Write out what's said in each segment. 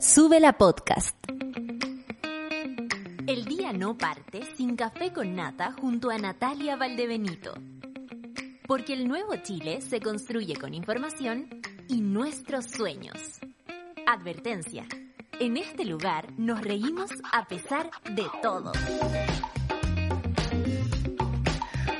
Sube la podcast. El día no parte sin café con nata junto a Natalia Valdebenito. Porque el nuevo Chile se construye con información y nuestros sueños. Advertencia. En este lugar nos reímos a pesar de todo.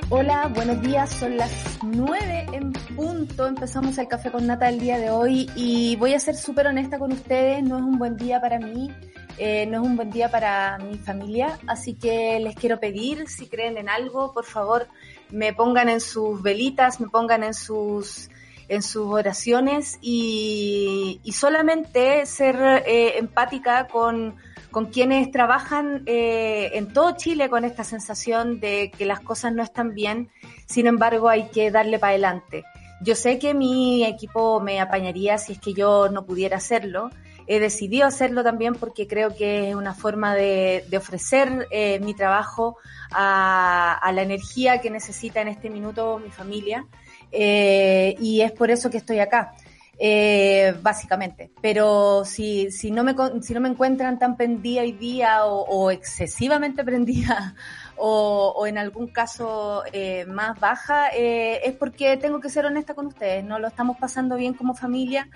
Hola, buenos días. Son las nueve en punto. Empezamos el café con nata el día de hoy y voy a ser súper honesta con ustedes. No es un buen día para mí, eh, no es un buen día para mi familia. Así que les quiero pedir, si creen en algo, por favor, me pongan en sus velitas, me pongan en sus en sus oraciones y, solamente ser eh, empática con con quienes trabajan eh, en todo Chile con esta sensación de que las cosas no están bien, sin embargo hay que darle para adelante. Yo sé que mi equipo me apañaría si es que yo no pudiera hacerlo. He decidido hacerlo también porque creo que es una forma de, ofrecer eh, mi trabajo a, a, la energía que necesita en este minuto mi familia. Eh, y es por eso que estoy acá eh, básicamente. Pero si, si, no me, si no me encuentran tan prendida hoy día o, o excesivamente prendida o, o, en algún caso eh, más baja, eh, es porque tengo que ser honesta con ustedes. No lo estamos pasando bien como familia.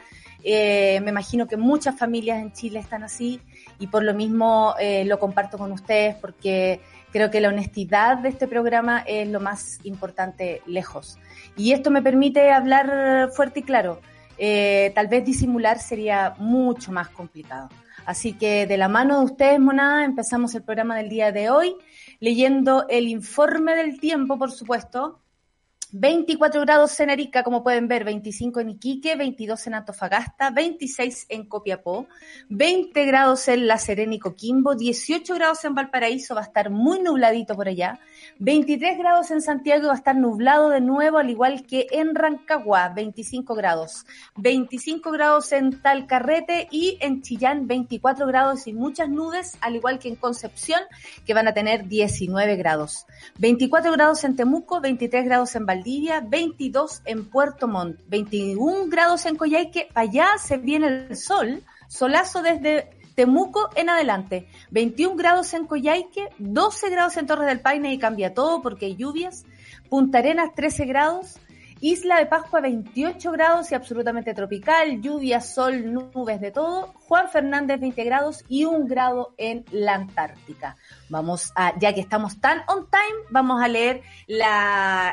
Eh, me imagino que muchas familias en Chile están así y por lo mismo eh, lo comparto con ustedes porque creo que la honestidad de este programa es lo más importante lejos. Y esto me permite hablar fuerte y claro eh, tal vez disimular sería mucho más complicado. Así que de la mano de ustedes, Monada, empezamos el programa del día de hoy leyendo el informe del tiempo, por supuesto. 24 grados en Arica, como pueden ver, 25 en Iquique, 22 en Antofagasta, 26 en Copiapó, 20 grados en La Serena y Coquimbo, 18 grados en Valparaíso, va a estar muy nubladito por allá, 23 grados en Santiago va a estar nublado de nuevo, al igual que en Rancagua, 25 grados. 25 grados en Talcarrete y en Chillán, 24 grados y muchas nubes, al igual que en Concepción, que van a tener 19 grados. 24 grados en Temuco, 23 grados en Valdivia, 22 en Puerto Montt, 21 grados en Coyhaique. Allá se viene el sol, solazo desde Temuco en adelante, 21 grados en Coyhaique, 12 grados en Torres del Paine y cambia todo porque hay lluvias, Punta Arenas 13 grados, Isla de Pascua 28 grados y absolutamente tropical, lluvia, sol, nubes de todo, Juan Fernández 20 grados y un grado en la Antártica. Vamos a, ya que estamos tan on time, vamos a leer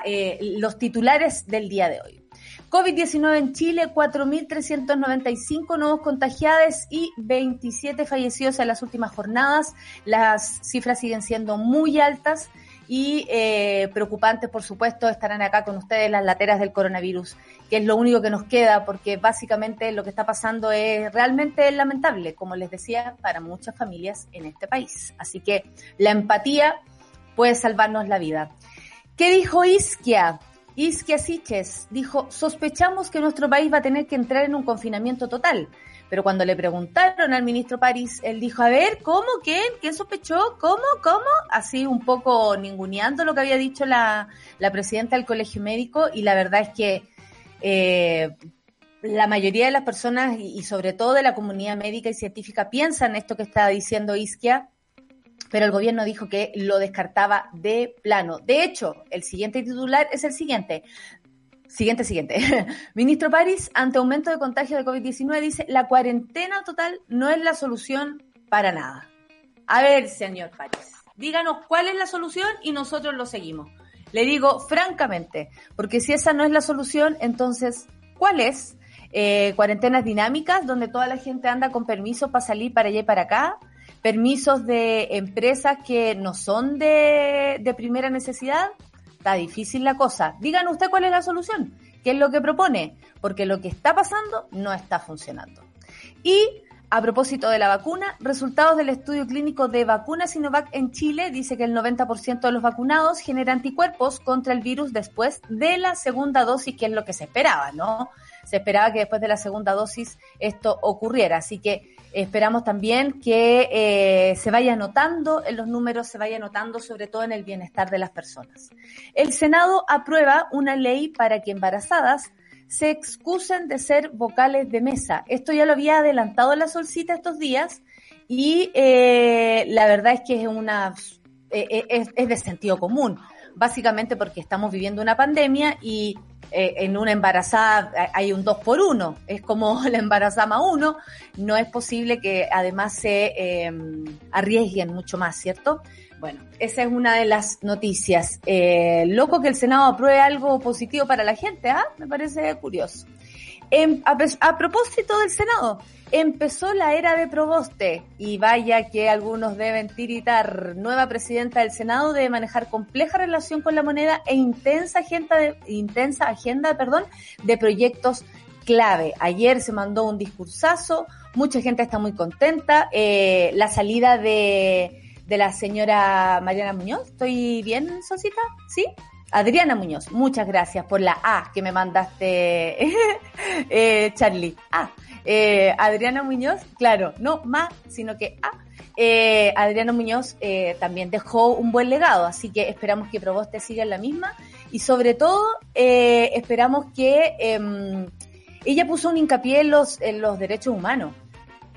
eh, los titulares del día de hoy. COVID-19 en Chile, 4.395 nuevos contagiados y 27 fallecidos en las últimas jornadas. Las cifras siguen siendo muy altas y eh, preocupantes, por supuesto, estarán acá con ustedes las lateras del coronavirus, que es lo único que nos queda, porque básicamente lo que está pasando es realmente lamentable, como les decía, para muchas familias en este país. Así que la empatía puede salvarnos la vida. ¿Qué dijo Isquia? Isquia Siches dijo, sospechamos que nuestro país va a tener que entrar en un confinamiento total. Pero cuando le preguntaron al ministro París, él dijo, a ver, ¿cómo? ¿Quién? ¿Quién sospechó? ¿Cómo? ¿Cómo? Así un poco ninguneando lo que había dicho la, la presidenta del colegio médico y la verdad es que eh, la mayoría de las personas y, y, sobre todo de la comunidad médica y científica piensan esto que está diciendo Isquia, pero el gobierno dijo que lo descartaba de plano. De hecho, el siguiente titular es el siguiente. Siguiente, siguiente. Ministro París, ante aumento de contagio de COVID-19, dice, la cuarentena total no es la solución para nada. A ver, señor París, díganos cuál es la solución y nosotros lo seguimos. Le digo francamente, porque si esa no es la solución, entonces, ¿cuál es? Eh, cuarentenas dinámicas, donde toda la gente anda con permiso para salir para allá y para acá, permisos de empresas que no son de, primera necesidad, está difícil la cosa. Díganos usted cuál es la solución, qué es lo que propone, porque lo que está pasando no está funcionando. Y a propósito de la vacuna, resultados del estudio clínico de vacuna Sinovac en Chile dice que el 90% de los vacunados genera anticuerpos contra el virus después de la segunda dosis, que es lo que se esperaba, ¿no? Se esperaba que después de la segunda dosis esto ocurriera, así que esperamos también que eh, se vaya notando en los números, se vaya notando sobre todo en el bienestar de las personas. El Senado aprueba una ley para que embarazadas se excusen de ser vocales de mesa. Esto ya lo había adelantado la solcita estos días y eh, la verdad es que es una eh, es, de sentido común, básicamente porque estamos viviendo una pandemia y en una embarazada hay un dos por uno, es como la embarazada más uno, no es posible que además se arriesguen mucho más, ¿cierto? Bueno, esa es una de las noticias. Eh, loco que el Senado apruebe algo positivo para la gente, ¿ah? Me parece curioso. A, propósito del Senado, empezó la era de Proboste y vaya que algunos deben tiritar. Nueva presidenta del Senado debe manejar compleja relación con la moneda e intensa agenda de, intensa agenda, perdón, de proyectos clave. Ayer se mandó un discursazo, mucha gente está muy contenta. Eh, la salida de de la señora Mariana Muñoz. ¿Estoy bien, Sosita? ¿Sí? Adriana Muñoz, muchas gracias por la A que me mandaste, eh, Charlie. Ah, eh, Adriana Muñoz, claro, no más, sino que A. Eh, Adriana Muñoz eh, también dejó un buen legado, así que esperamos que Proboste siga en la misma y sobre todo eh, esperamos que em, ella puso un hincapié en los, en los derechos humanos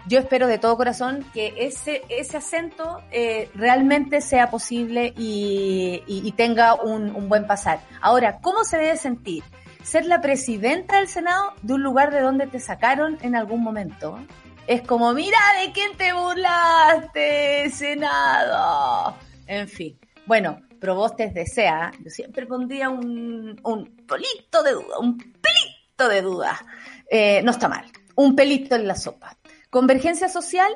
yo espero de todo corazón que ese, ese acento eh, realmente sea posible y, tenga un, buen pasar. Ahora, ¿cómo se debe sentir? Ser la presidenta del Senado de un lugar de donde te sacaron en algún momento. Es como, mira de quién te burlaste, Senado. En fin. Bueno, Probostes desea, yo siempre pondría un, un pelito de duda, un pelito de duda. Eh, no está mal, un pelito en la sopa. Convergencia social,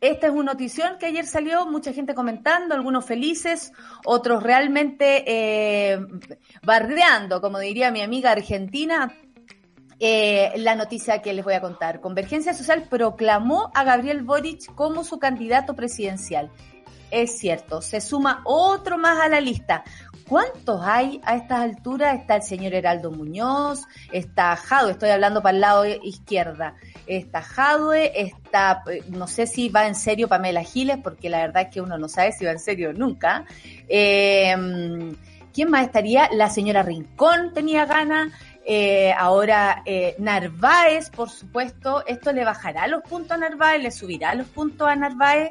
esta es una notición que ayer salió, mucha gente comentando, algunos felices, otros realmente eh, bardeando, como diría mi amiga argentina, eh, la noticia que les voy a contar. Convergencia Social proclamó a Gabriel Boric como su candidato presidencial. Es cierto, se suma otro más a la lista. ¿Cuántos hay a estas alturas? Está el señor Heraldo Muñoz, está Jado, estoy hablando para el lado izquierda está Jadwe, está, eh, no sé si va en serio Pamela Giles, porque la verdad es que uno no sabe si va en serio nunca. Eh, ¿Quién más estaría? La señora Rincón tenía ganas. Eh, ahora Narváez, por supuesto, esto le bajará los puntos a Narváez, le subirá los puntos a Narváez.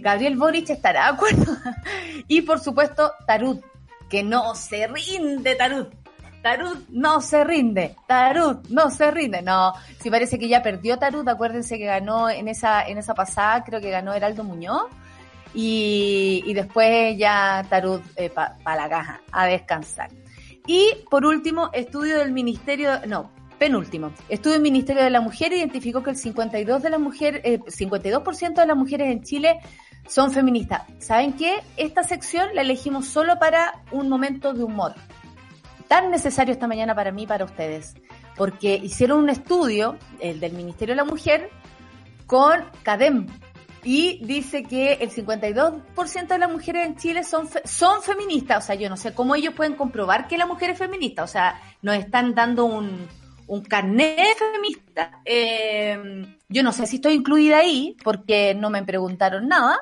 Gabriel Boric estará de acuerdo. y por supuesto, Tarut, que no se rinde Tarut. Tarut no se rinde, Tarut no se rinde. No, si parece que ya perdió Tarut, acuérdense que ganó en esa, en esa pasada, creo que ganó Heraldo Muñoz. Y, después ya Tarut eh, para la caja, a descansar. Y por último, estudio del Ministerio, no, penúltimo, estudio del Ministerio de la Mujer identificó que el 52 de las mujeres, eh, 52% de las mujeres en Chile son feministas. ¿Saben qué? Esta sección la elegimos solo para un momento de humor tan necesario esta mañana para mí y para ustedes, porque hicieron un estudio, el del Ministerio de la Mujer, con CADEM, y dice que el 52% de las mujeres en Chile son, son feministas. O sea, yo no sé cómo ellos pueden comprobar que la mujer es feminista. O sea, nos están dando un, un carnet feminista. Eh, yo no sé si estoy incluida ahí, porque no me preguntaron nada.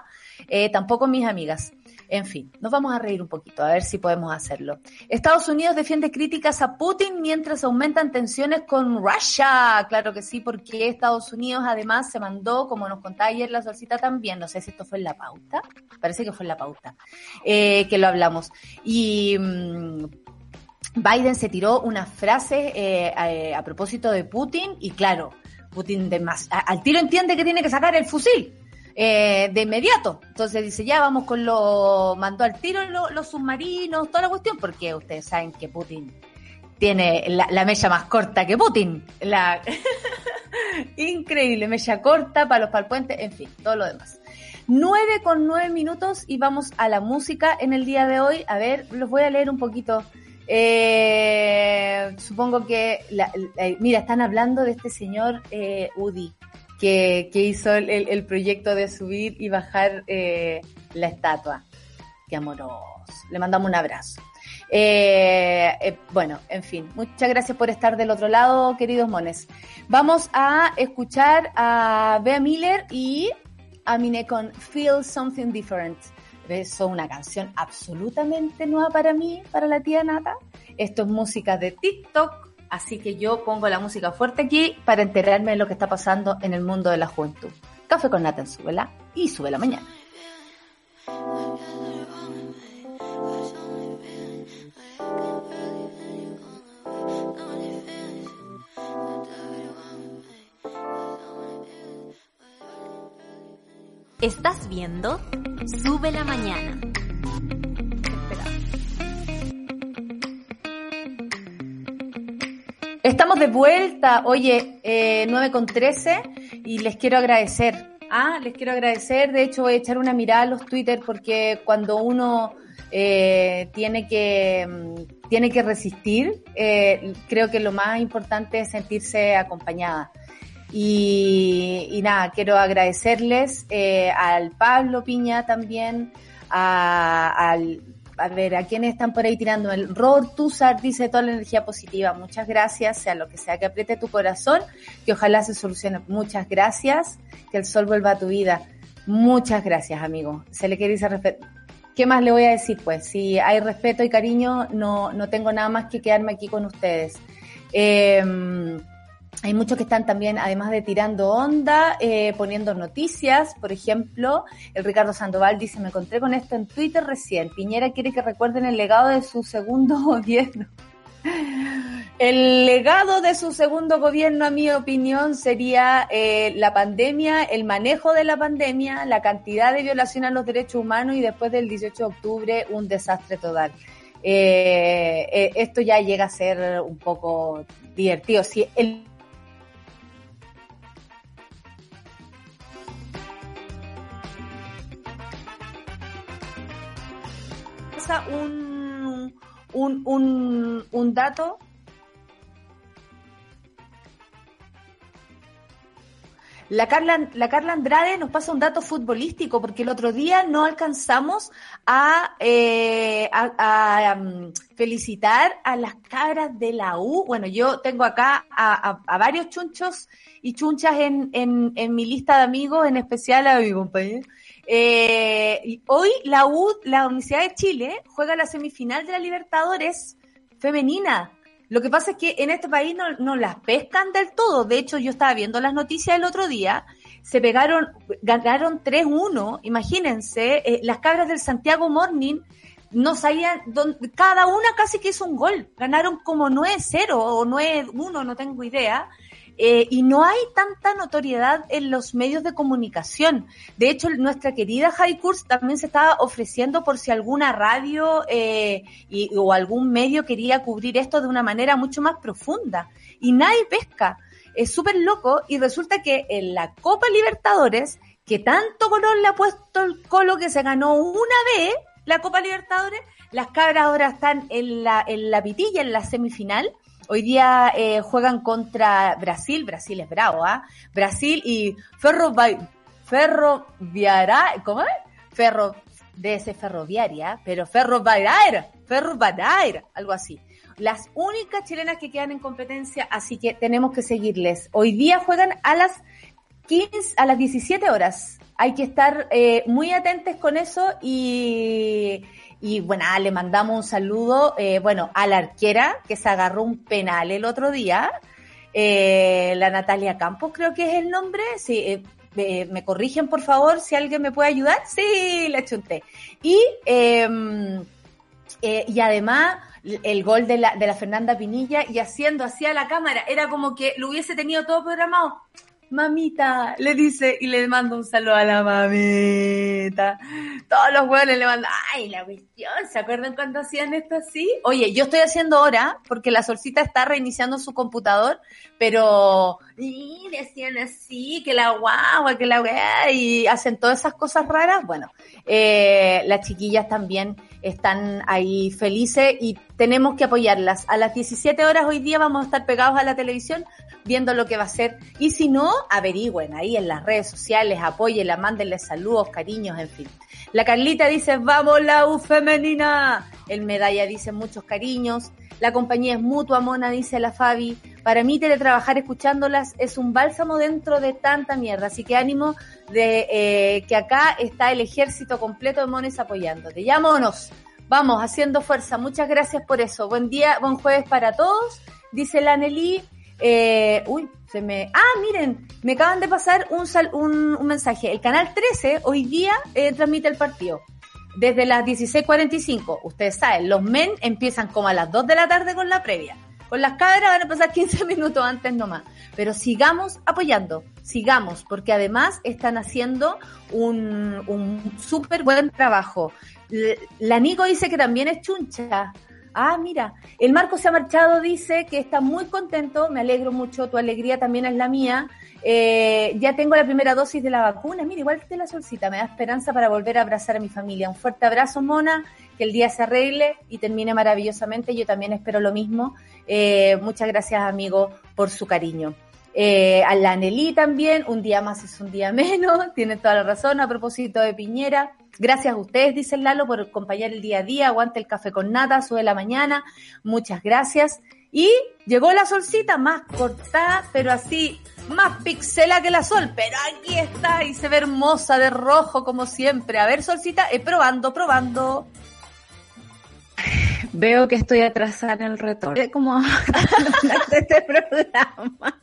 Eh, tampoco mis amigas. En fin, nos vamos a reír un poquito, a ver si podemos hacerlo. Estados Unidos defiende críticas a Putin mientras aumentan tensiones con Rusia. Claro que sí, porque Estados Unidos además se mandó, como nos contaba ayer la solcita también, no sé si esto fue en la pauta, parece que fue en la pauta, eh, que lo hablamos. Y mm, Biden se tiró una frase eh, a, propósito de Putin y claro, Putin de más, al tiro entiende que tiene que sacar el fusil eh, de inmediato. Entonces dice, ya vamos con lo, mandó al tiro los submarinos, toda la cuestión, porque ustedes saben que Putin tiene la, la mella más corta que Putin. La increíble, mella corta para los palpuentes, en fin, todo lo demás. Nueve con nueve minutos y vamos a la música en el día de hoy. A ver, los voy a leer un poquito. Eh, supongo que, mira, están hablando de este señor eh, Udi que, hizo el, proyecto de subir y bajar eh, la estatua. Qué amoroso. Le mandamos un abrazo. Eh, eh, bueno, en fin, muchas gracias por estar del otro lado, queridos mones. Vamos a escuchar a Bea Miller y a Mine con Feel Something Different. Es una canción absolutamente nueva para mí, para la tía Nata. Esto es música de TikTok, Así que yo pongo la música fuerte aquí para enterarme de lo que está pasando en el mundo de la juventud. Café con nata en Súbela y Sube la Mañana. Estás viendo Sube la Mañana. Estamos de vuelta, oye, eh, 9 con 13 y les quiero agradecer. Ah, les quiero agradecer. De hecho, voy a echar una mirada a los Twitter porque cuando uno eh, tiene que mm, tiene que resistir, eh, creo que lo más importante es sentirse acompañada. Y, nada, quiero agradecerles eh, al Pablo Piña también, al, a ver, a quienes están por ahí tirando. El Robert Tuzar dice toda la energía positiva. Muchas gracias, sea lo que sea que apriete tu corazón, que ojalá se solucione. Muchas gracias, que el sol vuelva a tu vida. Muchas gracias, amigo. Se le quiere decir respeto. ¿Qué más le voy a decir? Pues si hay respeto y cariño, no, no tengo nada más que quedarme aquí con ustedes. Eh, hay muchos que están también, además de tirando onda, eh, poniendo noticias. Por ejemplo, el Ricardo Sandoval dice, me encontré con esto en Twitter recién. Piñera quiere que recuerden el legado de su segundo gobierno. El legado de su segundo gobierno, a mi opinión, sería eh, la pandemia, el manejo de la pandemia, la cantidad de violación a los derechos humanos y después del 18 de octubre un desastre total. Eh, eh, esto ya llega a ser un poco divertido. Si el un, un, un, un dato La Carla, la Carla Andrade nos pasa un dato futbolístico, porque el otro día no alcanzamos a, eh, a, um, felicitar a las cabras de la U. Bueno, yo tengo acá a, a varios chunchos y chunchas en, en, en, mi lista de amigos, en especial a mi compañero. Eh, hoy la U, la Universidad de Chile, juega la semifinal de la Libertadores femenina. Lo que pasa es que en este país no, las pescan del todo. De hecho, yo estaba viendo las noticias el otro día. Se pegaron, ganaron 3-1. Imagínense, eh, las cabras del Santiago Morning no sabían, cada una casi que hizo un gol. Ganaron como 9-0 o 9-1, no tengo idea. Eh, y no hay tanta notoriedad en los medios de comunicación. De hecho, nuestra querida Javi Kurz también se estaba ofreciendo por si alguna radio eh, y, o algún medio quería cubrir esto de una manera mucho más profunda. Y nadie pesca. Es súper loco y resulta que en la Copa Libertadores, que tanto color le ha puesto el colo que se ganó una vez la Copa Libertadores, las cabras ahora están en la, en la pitilla, en la semifinal, Hoy día eh, juegan contra Brasil, Brasil es bravo, ¿ah? Brasil y Ferro Ferroviaria, ¿cómo es? Ferro, de ese ferroviaria, pero Ferroviaria, Ferroviaria, algo así. Las únicas chilenas que quedan en competencia, así que tenemos que seguirles. Hoy día juegan a las 15, a las 17 horas. Hay que estar eh, muy atentos con eso y y bueno, le mandamos un saludo, eh, bueno, a la arquera que se agarró un penal el otro día, eh, la Natalia Campos creo que es el nombre, sí, eh, me corrigen por favor si alguien me puede ayudar, sí, la chunté. Y, em, y además el gol de la, de la Fernanda Pinilla y haciendo así a la cámara, era como que lo hubiese tenido todo programado mamita, le dice y le manda un saludo a la mamita. Todos los hueones le mandan, ay, la cuestión, ¿se acuerdan cuando hacían esto así? Oye, yo estoy haciendo ahora porque la solcita está reiniciando su computador, pero y decían así, que la guagua, que la weá, y hacen todas esas cosas raras. Bueno, eh, las chiquillas también están ahí felices y tenemos que apoyarlas. A las 17 horas hoy día vamos a estar pegados a la televisión viendo lo que va a ser. Y si no, averigüen ahí en las redes sociales, apóyenla, mándenle saludos, cariños, en fin. La Carlita dice, vamos la U femenina. El Medalla dice muchos cariños. La compañía es mutua, Mona, dice la Fabi. Para mí teletrabajar escuchándolas es un bálsamo dentro de tanta mierda. Así que ánimo de eh, que acá está el ejército completo de mones apoyándote. Ya monos, vamos haciendo fuerza. Muchas gracias por eso. Buen día, buen jueves para todos dice la Nelly. Eh, uy, se me... Ah, miren, me acaban de pasar un, un, un mensaje. El canal 13 hoy día eh, transmite el partido. Desde las 16.45, ustedes saben, los men empiezan como a las 2 de la tarde con la previa. Con las cámaras van a pasar 15 minutos antes nomás. Pero sigamos apoyando, sigamos, porque además están haciendo un, un súper buen trabajo. La Nico dice que también es chuncha. Ah, mira, el Marco se ha marchado, dice que está muy contento, me alegro mucho, tu alegría también es la mía. Eh, ya tengo la primera dosis de la vacuna, mira, igual que la solcita, me da esperanza para volver a abrazar a mi familia. Un fuerte abrazo, Mona, que el día se arregle y termine maravillosamente, yo también espero lo mismo. Eh, muchas gracias, amigo, por su cariño. Eh, a la Nelly también, un día más es un día menos, tiene toda la razón a propósito de Piñera. Gracias a ustedes, dice Lalo, por acompañar el día a día. Aguante el café con nata, sube la mañana. Muchas gracias. Y llegó la solcita más cortada, pero así, más pixela que la sol. Pero aquí está y se ve hermosa de rojo como siempre. A ver, solcita, eh, probando, probando. Veo que estoy atrasada en el retorno. Como este programa.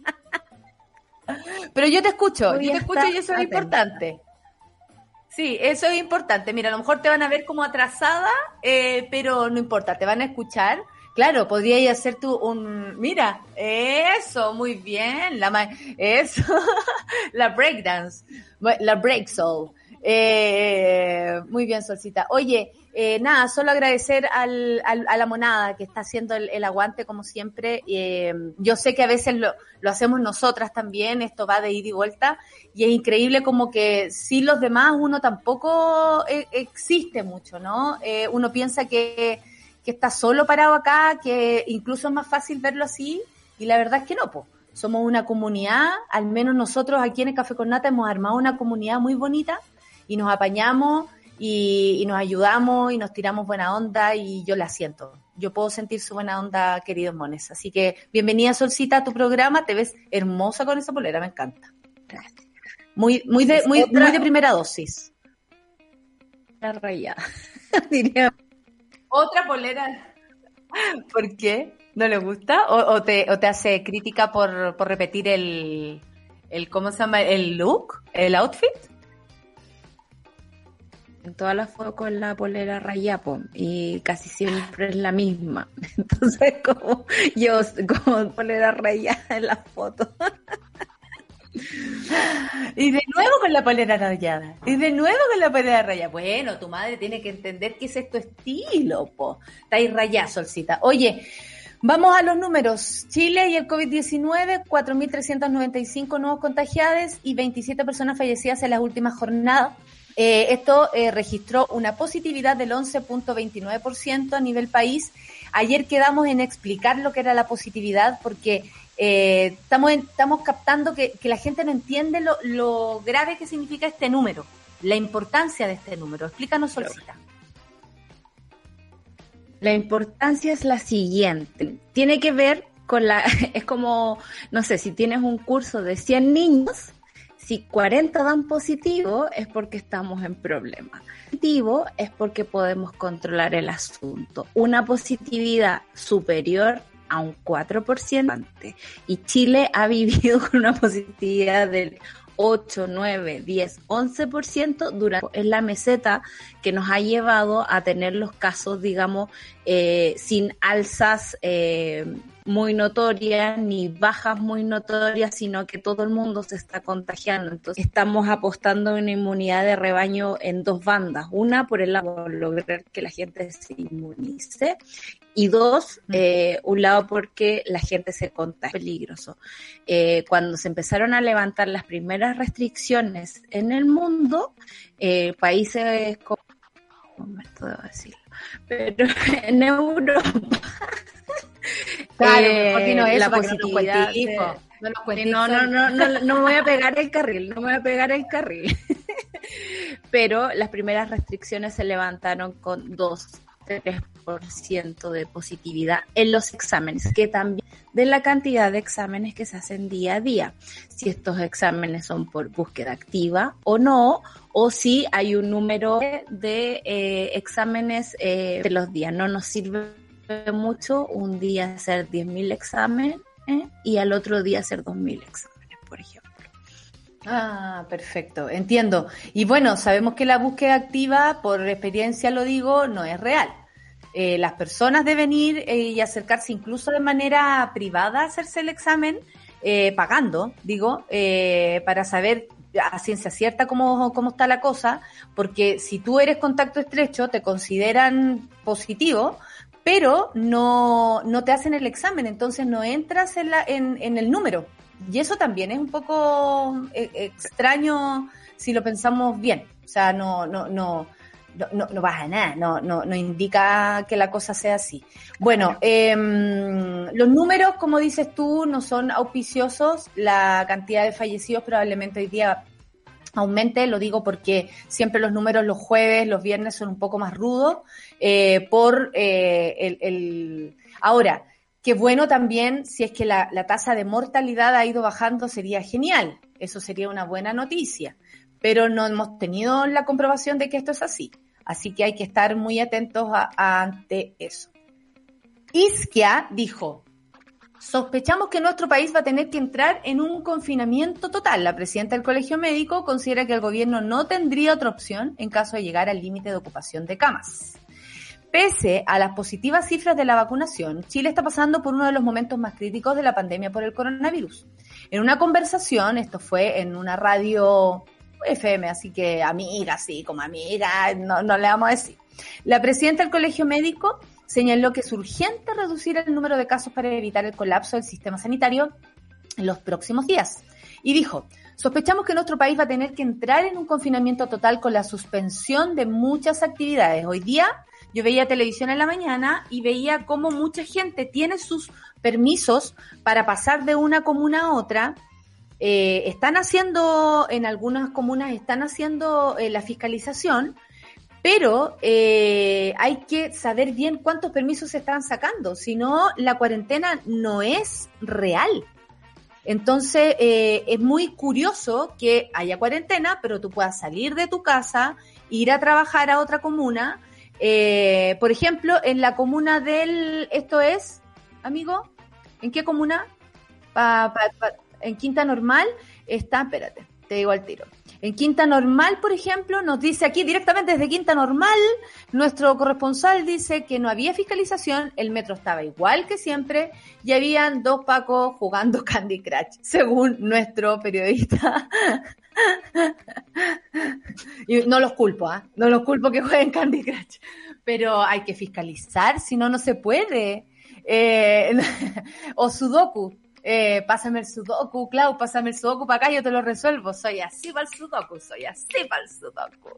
Pero yo te escucho, yo te escucho y eso es importante. Sí, eso es importante. Mira, a lo mejor te van a ver como atrasada, eh, pero no importa, te van a escuchar. Claro, podría hacer tú un, mira, eso, muy bien, la, eso, la breakdance, la break soul. Eh, muy bien, Solcita. Oye, eh, nada, solo agradecer al, a la monada que está haciendo el, aguante como siempre. Eh, yo sé que a veces lo, hacemos nosotras también, esto va de ida y vuelta, y es increíble como que sin los demás uno tampoco eh, existe mucho, ¿no? Eh, uno piensa que, que está solo parado acá, que incluso es más fácil verlo así, y la verdad es que no, pues. Somos una comunidad, al menos nosotros aquí en el Café con Nata hemos armado una comunidad muy bonita y nos apañamos y, nos ayudamos y nos tiramos buena onda y yo la siento. Yo puedo sentir su buena onda, queridos mones. Así que bienvenida Solcita a tu programa, te ves hermosa con esa polera, me encanta. Muy, muy de, muy, muy de primera dosis. La raya. Diría. Otra polera. ¿Por qué? ¿No le gusta? ¿O, te, o te hace crítica por, por repetir el, el, ¿cómo se llama? El look, el outfit? Todas las fotos con la polera rayapo y casi siempre es la misma. Entonces, como yo, como polera rayada en las fotos. Y de nuevo con la polera rayada. Y de nuevo con la polera rayada. Bueno, tu madre tiene que entender que es tu estilo, po. Está ahí rayada, solcita. Oye, vamos a los números. Chile y el COVID-19, 4.395 nuevos contagiados y 27 personas fallecidas en las últimas jornadas. Eh, esto eh, registró una positividad del 11.29% a nivel país. Ayer quedamos en explicar lo que era la positividad porque eh, estamos, estamos captando que, la gente no entiende lo, grave que significa este número, la importancia de este número. Explícanos, Solcita. La importancia es la siguiente. Tiene que ver con la, es como, no sé, si tienes un curso de 100 niños, si 40 dan positivo es porque estamos en problema. Positivo es porque podemos controlar el asunto. Una positividad superior a un 4% y Chile ha vivido con una positividad del 8, 9, 10, 11% durante en la meseta que nos ha llevado a tener los casos, digamos, eh, sin alzas eh, muy notorias ni bajas muy notorias, sino que todo el mundo se está contagiando. Entonces estamos apostando en una inmunidad de rebaño en dos bandas. Una, por el lado, lograr que la gente se inmunice y dos, eh, un lado porque la gente se contagia, peligroso. Eh, cuando se empezaron a levantar las primeras restricciones en el mundo, eh, países como, decirlo, pero en Europa Claro, eh, no la positividad. No, no, no, no, no, me voy a pegar el carril, no me voy a pegar el carril. Pero las primeras restricciones se levantaron con 2, 3% de positividad en los exámenes, que también de la cantidad de exámenes que se hacen día a día. Si estos exámenes son por búsqueda activa o no, o si hay un número de eh, exámenes eh, de los días. No nos sirve mucho un día hacer 10.000 exámenes y al otro día hacer 2.000 exámenes, por ejemplo. Ah, perfecto, entiendo. Y bueno, sabemos que la búsqueda activa, por experiencia lo digo, no es real. Eh, las personas deben ir y acercarse incluso de manera privada a hacerse el examen, pagando, digo, para saber a ciencia cierta cómo, cómo está la cosa, porque si tú eres contacto estrecho, te consideran positivo, pero no, no te hacen el examen, entonces no entras en, la, en, en el número. Y eso también es un poco extraño si lo pensamos bien. O sea, no, no, no, no, no, baja nada, no, no, no indica que la cosa sea así. Bueno, em, los números, como dices tú, no son auspiciosos. La cantidad de fallecidos probablemente hoy día aumente, lo digo porque siempre los números los jueves, los viernes son un poco más rudos. Eh, por eh, el, el, Ahora, qué bueno también, si es que la, la tasa de mortalidad ha ido bajando, sería genial. Eso sería una buena noticia pero no hemos tenido la comprobación de que esto es así. Así que hay que estar muy atentos ante eso. Isquia dijo, sospechamos que nuestro país va a tener que entrar en un confinamiento total. La presidenta del Colegio Médico considera que el gobierno no tendría otra opción en caso de llegar al límite de ocupación de camas. Pese a las positivas cifras de la vacunación, Chile está pasando por uno de los momentos más críticos de la pandemia por el coronavirus. En una conversación, esto fue en una radio FM, así que amiga, sí, como amiga, no, no le vamos a decir. La presidenta del Colegio Médico señaló que es urgente reducir el número de casos para evitar el colapso del sistema sanitario en los próximos días. Y dijo, sospechamos que nuestro país va a tener que entrar en un confinamiento total con la suspensión de muchas actividades. Hoy día yo veía televisión en la mañana y veía cómo mucha gente tiene sus permisos para pasar de una comuna a otra eh, están haciendo, en algunas comunas están haciendo eh, la fiscalización, pero eh, hay que saber bien cuántos permisos se están sacando, si no, la cuarentena no es real. Entonces, es muy curioso que haya cuarentena, pero tú puedas salir de tu casa, ir a trabajar a otra comuna. por ejemplo, en la comuna del, esto es, amigo, ¿en qué comuna? Pa, en Quinta Normal está, espérate, te digo al tiro. En Quinta Normal, por ejemplo, nos dice aquí directamente desde Quinta Normal, nuestro corresponsal dice que no había fiscalización, el metro estaba igual que siempre y habían dos pacos jugando Candy Crush, según nuestro periodista. y no los culpo, ¿ah? No los culpo que jueguen Candy Crush, pero hay que fiscalizar, si no, no se puede. Eh, o Sudoku, eh, pásame el sudoku, Clau, pásame el sudoku para acá, yo te lo resuelvo. Soy así para el sudoku, soy así para el sudoku.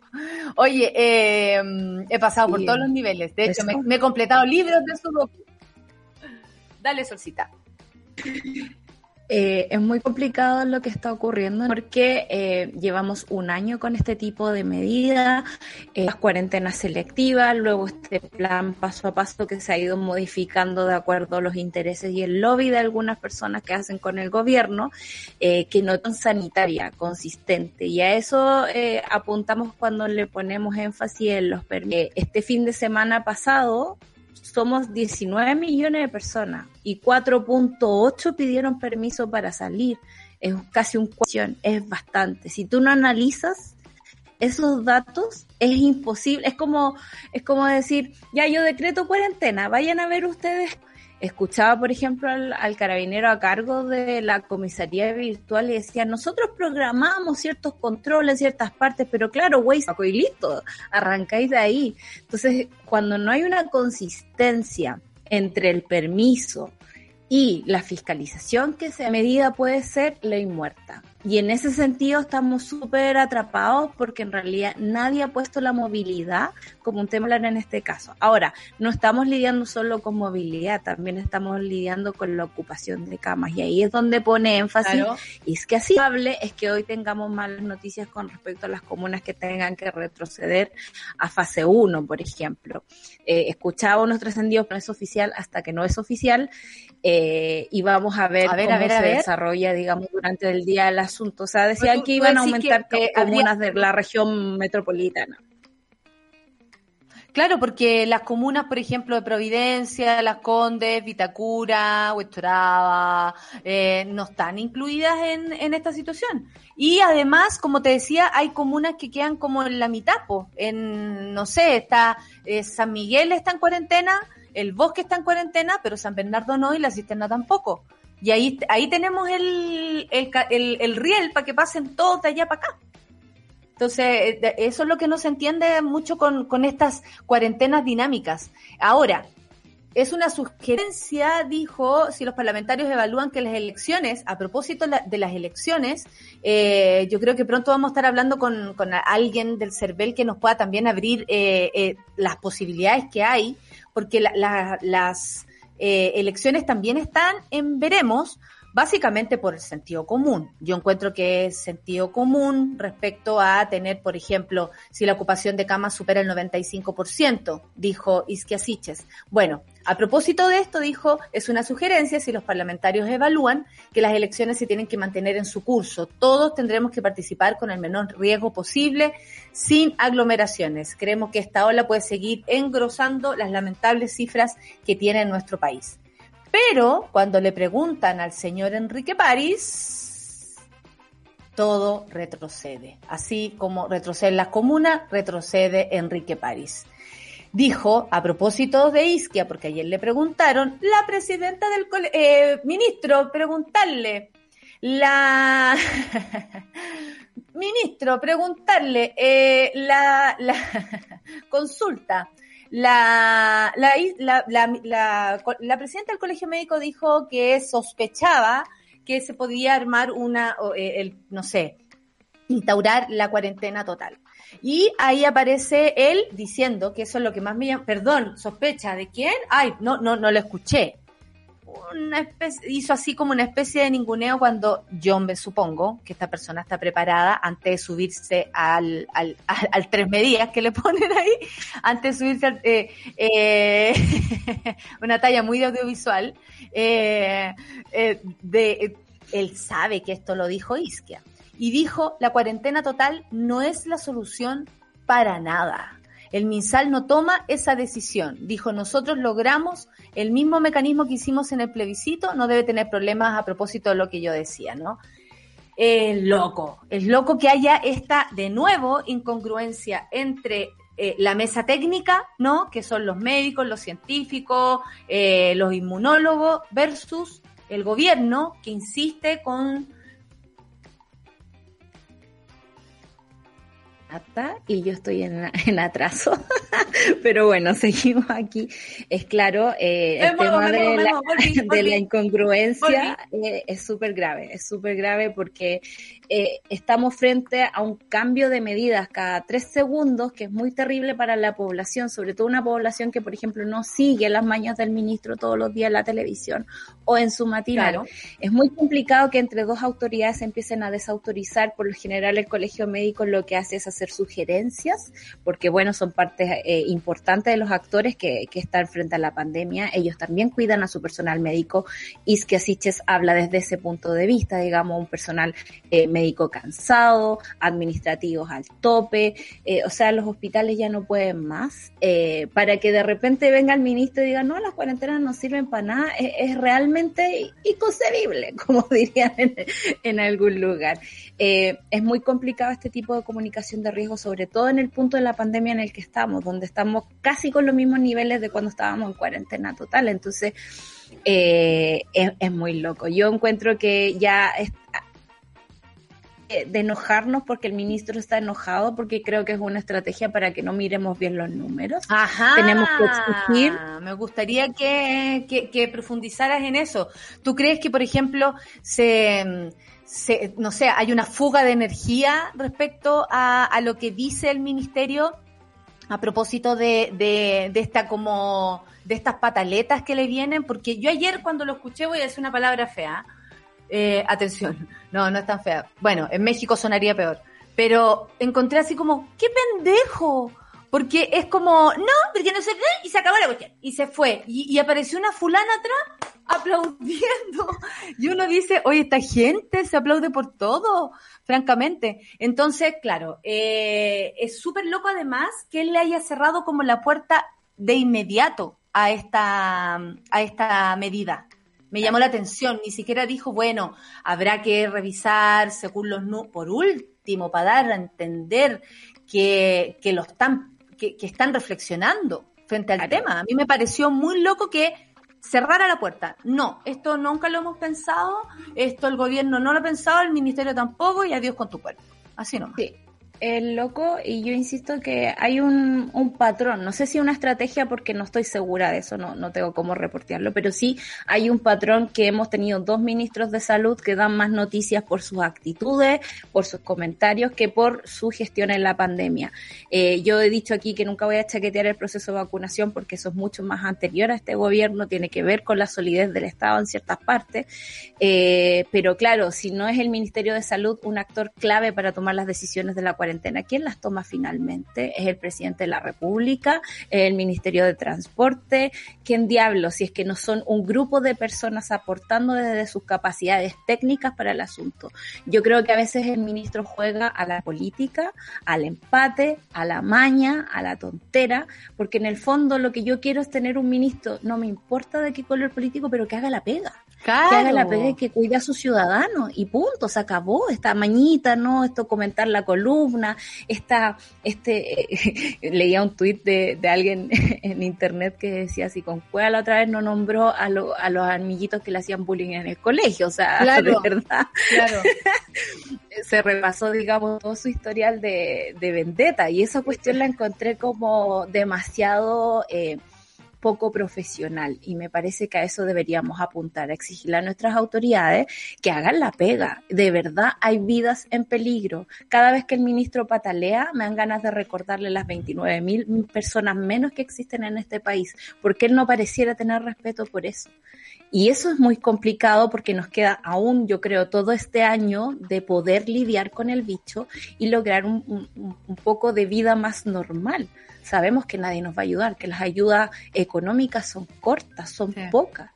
Oye, eh, he pasado por todos los niveles. De hecho, me, he completado libros de sudoku. Dale, Solcita. Eh, es muy complicado lo que está ocurriendo porque eh, llevamos un año con este tipo de medidas, eh, las cuarentenas selectivas, luego este plan paso a paso que se ha ido modificando de acuerdo a los intereses y el lobby de algunas personas que hacen con el gobierno, que no son sanitaria, consistente. Y a eso apuntamos cuando le ponemos énfasis en los permisos. este fin de semana pasado, somos 19 millones de personas y 4.8 pidieron permiso para salir. Es casi un cuestión, es bastante. Si tú no analizas esos datos, es imposible. Es como, es como decir, ya yo decreto cuarentena, vayan a ver ustedes escuchaba, por ejemplo, al, carabinero a cargo de la comisaría virtual y decía, nosotros programamos ciertos controles ciertas partes, pero claro, güey, saco y listo, arrancáis de ahí. Entonces, cuando no hay una consistencia entre el permiso y la fiscalización, que esa medida puede ser ley muerta. Y en ese sentido estamos súper atrapados porque en realidad nadie ha puesto la movilidad como un tema en este caso. Ahora, no estamos lidiando solo con movilidad, también estamos lidiando con la ocupación de camas y ahí es donde pone énfasis. Y es que así hable es que hoy tengamos malas noticias con respecto a las comunas que tengan que retroceder a fase 1, por ejemplo. Eh, escuchaba unos trascendidos, no es oficial hasta que no es oficial eh, y vamos a ver, cómo se desarrolla, digamos, durante el día el asunto. O sea, decían que iban a aumentar comunas de la región metropolitana. Claro, porque las comunas, por ejemplo, de Providencia, Las Condes, Vitacura, Huestoraba, eh, no están incluidas en, en, esta situación. Y además, como te decía, hay comunas que quedan como en la mitad, en, no sé, está eh, San Miguel está en cuarentena, el Bosque está en cuarentena, pero San Bernardo no y la Cisterna tampoco. Y ahí, ahí tenemos el, el, el, el riel para que pasen todos de allá para acá. Entonces, eh, eso es lo que no se entiende mucho con, con estas cuarentenas dinámicas. Ahora, es una sugerencia, dijo, si los parlamentarios evalúan que las elecciones, a propósito de las elecciones, eh, yo creo que pronto vamos a estar hablando con, con alguien del CERVEL que nos pueda también abrir eh, eh, las posibilidades que hay, porque la, la, las eh, elecciones también están en veremos, básicamente por el sentido común. Yo encuentro que es sentido común respecto a tener, por ejemplo, si la ocupación de camas supera el 95%, dijo Isquia Siches. Bueno, a propósito de esto, dijo, es una sugerencia si los parlamentarios evalúan que las elecciones se tienen que mantener en su curso. Todos tendremos que participar con el menor riesgo posible, sin aglomeraciones. Creemos que esta ola puede seguir engrosando las lamentables cifras que tiene nuestro país. Pero cuando le preguntan al señor Enrique París, todo retrocede. Así como retrocede la comuna, retrocede Enrique París. Dijo, a propósito de Isquia, porque ayer le preguntaron, la presidenta del eh, ministro, preguntarle, la ministro, preguntarle, eh, la consulta, la, la, la, la, presidenta del Colegio Médico dijo que sospechaba que se podía armar una, eh, el, no sé, instaurar la cuarentena total. Y ahí aparece él diciendo que eso es lo que más me llama, perdón, sospecha, ¿de quién? Ay, no, no, no lo escuché una especie, hizo así como una especie de ninguneo cuando yo me supongo que esta persona está preparada antes de subirse al, al, al, tres medidas que le ponen ahí, antes de subirse eh, eh, una talla muy audiovisual, eh, eh, de, él sabe que esto lo dijo Isquia. Y dijo, la cuarentena total no es la solución para nada. El MinSal no toma esa decisión. Dijo, nosotros logramos el mismo mecanismo que hicimos en el plebiscito, no debe tener problemas a propósito de lo que yo decía, ¿no? Es loco, es loco que haya esta, de nuevo, incongruencia entre eh, la mesa técnica, ¿no? Que son los médicos, los científicos, eh, los inmunólogos, versus el gobierno que insiste con y yo estoy en, en atraso. Pero bueno, seguimos aquí. Es claro, eh, el tema de, la, de, la, incongruencia eh, es súper grave, es súper grave porque eh, estamos frente a un cambio de medidas cada tres segundos que es muy terrible para la población, sobre todo una población que, por ejemplo, no sigue las mañas del ministro todos los días en la televisión o en su matinal. Es muy complicado que entre dos autoridades empiecen a desautorizar. Por lo general, el colegio médico lo que hace es hacer sugerencias, porque bueno, son partes eh, importantes de los actores que, que, están frente a la pandemia. Ellos también cuidan a su personal médico. Isque Siches habla desde ese punto de vista, digamos, un personal eh, médico cansado, administrativos al tope, eh, o sea, los hospitales ya no pueden más, eh, para que de repente venga el ministro y diga, no, las cuarentenas no sirven para nada, es, realmente inconcebible, como dirían en, algún lugar. Eh, es muy complicado este tipo de comunicación de riesgo, sobre todo en el punto de la pandemia en el que estamos, donde estamos casi con los mismos niveles de cuando estábamos en cuarentena total. Entonces, es, muy loco. Yo encuentro que ya de enojarnos porque el ministro está enojado, porque creo que es una estrategia para que no miremos bien los números. Ajá. Tenemos que exigir. Me gustaría que, que, que profundizaras en eso. ¿Tú crees que, por ejemplo, se se, no sé, hay una fuga de energía respecto a, a lo que dice el ministerio a propósito de, de, de, esta como de estas pataletas que le vienen, porque yo ayer cuando lo escuché voy a decir una palabra fea. Eh, atención, no, no es tan fea. Bueno, en México sonaría peor. Pero encontré así como, ¡qué pendejo! Porque es como, no, porque no qué, y se acabó la cuestión. Y se fue. Y, y apareció una fulana atrás aplaudiendo. Y uno dice, oye, esta gente se aplaude por todo, francamente. Entonces, claro, eh, es súper loco además que él le haya cerrado como la puerta de inmediato a esta, a esta medida. Me llamó la atención, ni siquiera dijo, bueno, habrá que revisar según los... Por último, para dar a entender que, que lo están, que, que están reflexionando frente al tema. A mí me pareció muy loco que cerrara la puerta. No, esto nunca lo hemos pensado, esto el gobierno no lo ha pensado, el ministerio tampoco y adiós con tu cuerpo. Así nomás. Sí, el loco y yo insisto que hay un, un, patrón, no sé si una estrategia porque no estoy segura de eso, no, no tengo cómo reportearlo, pero sí hay un patrón que hemos tenido dos ministros de salud que dan más noticias por sus actitudes, por sus comentarios, que por su gestión en la pandemia. Eh, yo he dicho aquí que nunca voy a chaquetear el proceso de vacunación porque eso es mucho más anterior a este gobierno, tiene que ver con la solidez del Estado en ciertas partes, eh, pero claro, si no es el Ministerio de Salud un actor clave para tomar las decisiones de la cuarentena, ¿quién las toma finalmente? ¿Es el presidente de la República? ¿Es el Ministerio de Transporte? ¿Quién diablo? Si es que no son un grupo de personas aportando desde sus capacidades técnicas para el asunto. Yo creo que a veces el ministro juega a la política, al empate, a la maña, a la tontera, porque en el fondo lo que yo quiero es tener un ministro, no me importa de qué color político, pero que haga la pega. Que haga la y que cuide a sus ciudadanos y punto, se acabó esta mañita, ¿no? Esto comentar la columna, esta, este, leía un tuit de, de, alguien en internet que decía así, con cuál la otra vez no nombró a, lo, a los amiguitos que le hacían bullying en el colegio, o sea, de verdad. Claro. se repasó, digamos, todo su historial de, de vendetta y esa cuestión la encontré como demasiado... Eh, poco profesional y me parece que a eso deberíamos apuntar, a exigirle a nuestras autoridades que hagan la pega. De verdad hay vidas en peligro. Cada vez que el ministro patalea me dan ganas de recordarle las 29 mil personas menos que existen en este país, porque él no pareciera tener respeto por eso. Y eso es muy complicado porque nos queda aún, yo creo, todo este año de poder lidiar con el bicho y lograr un, un, un poco de vida más normal sabemos que nadie nos va a ayudar, que las ayudas económicas son cortas, son sí. pocas.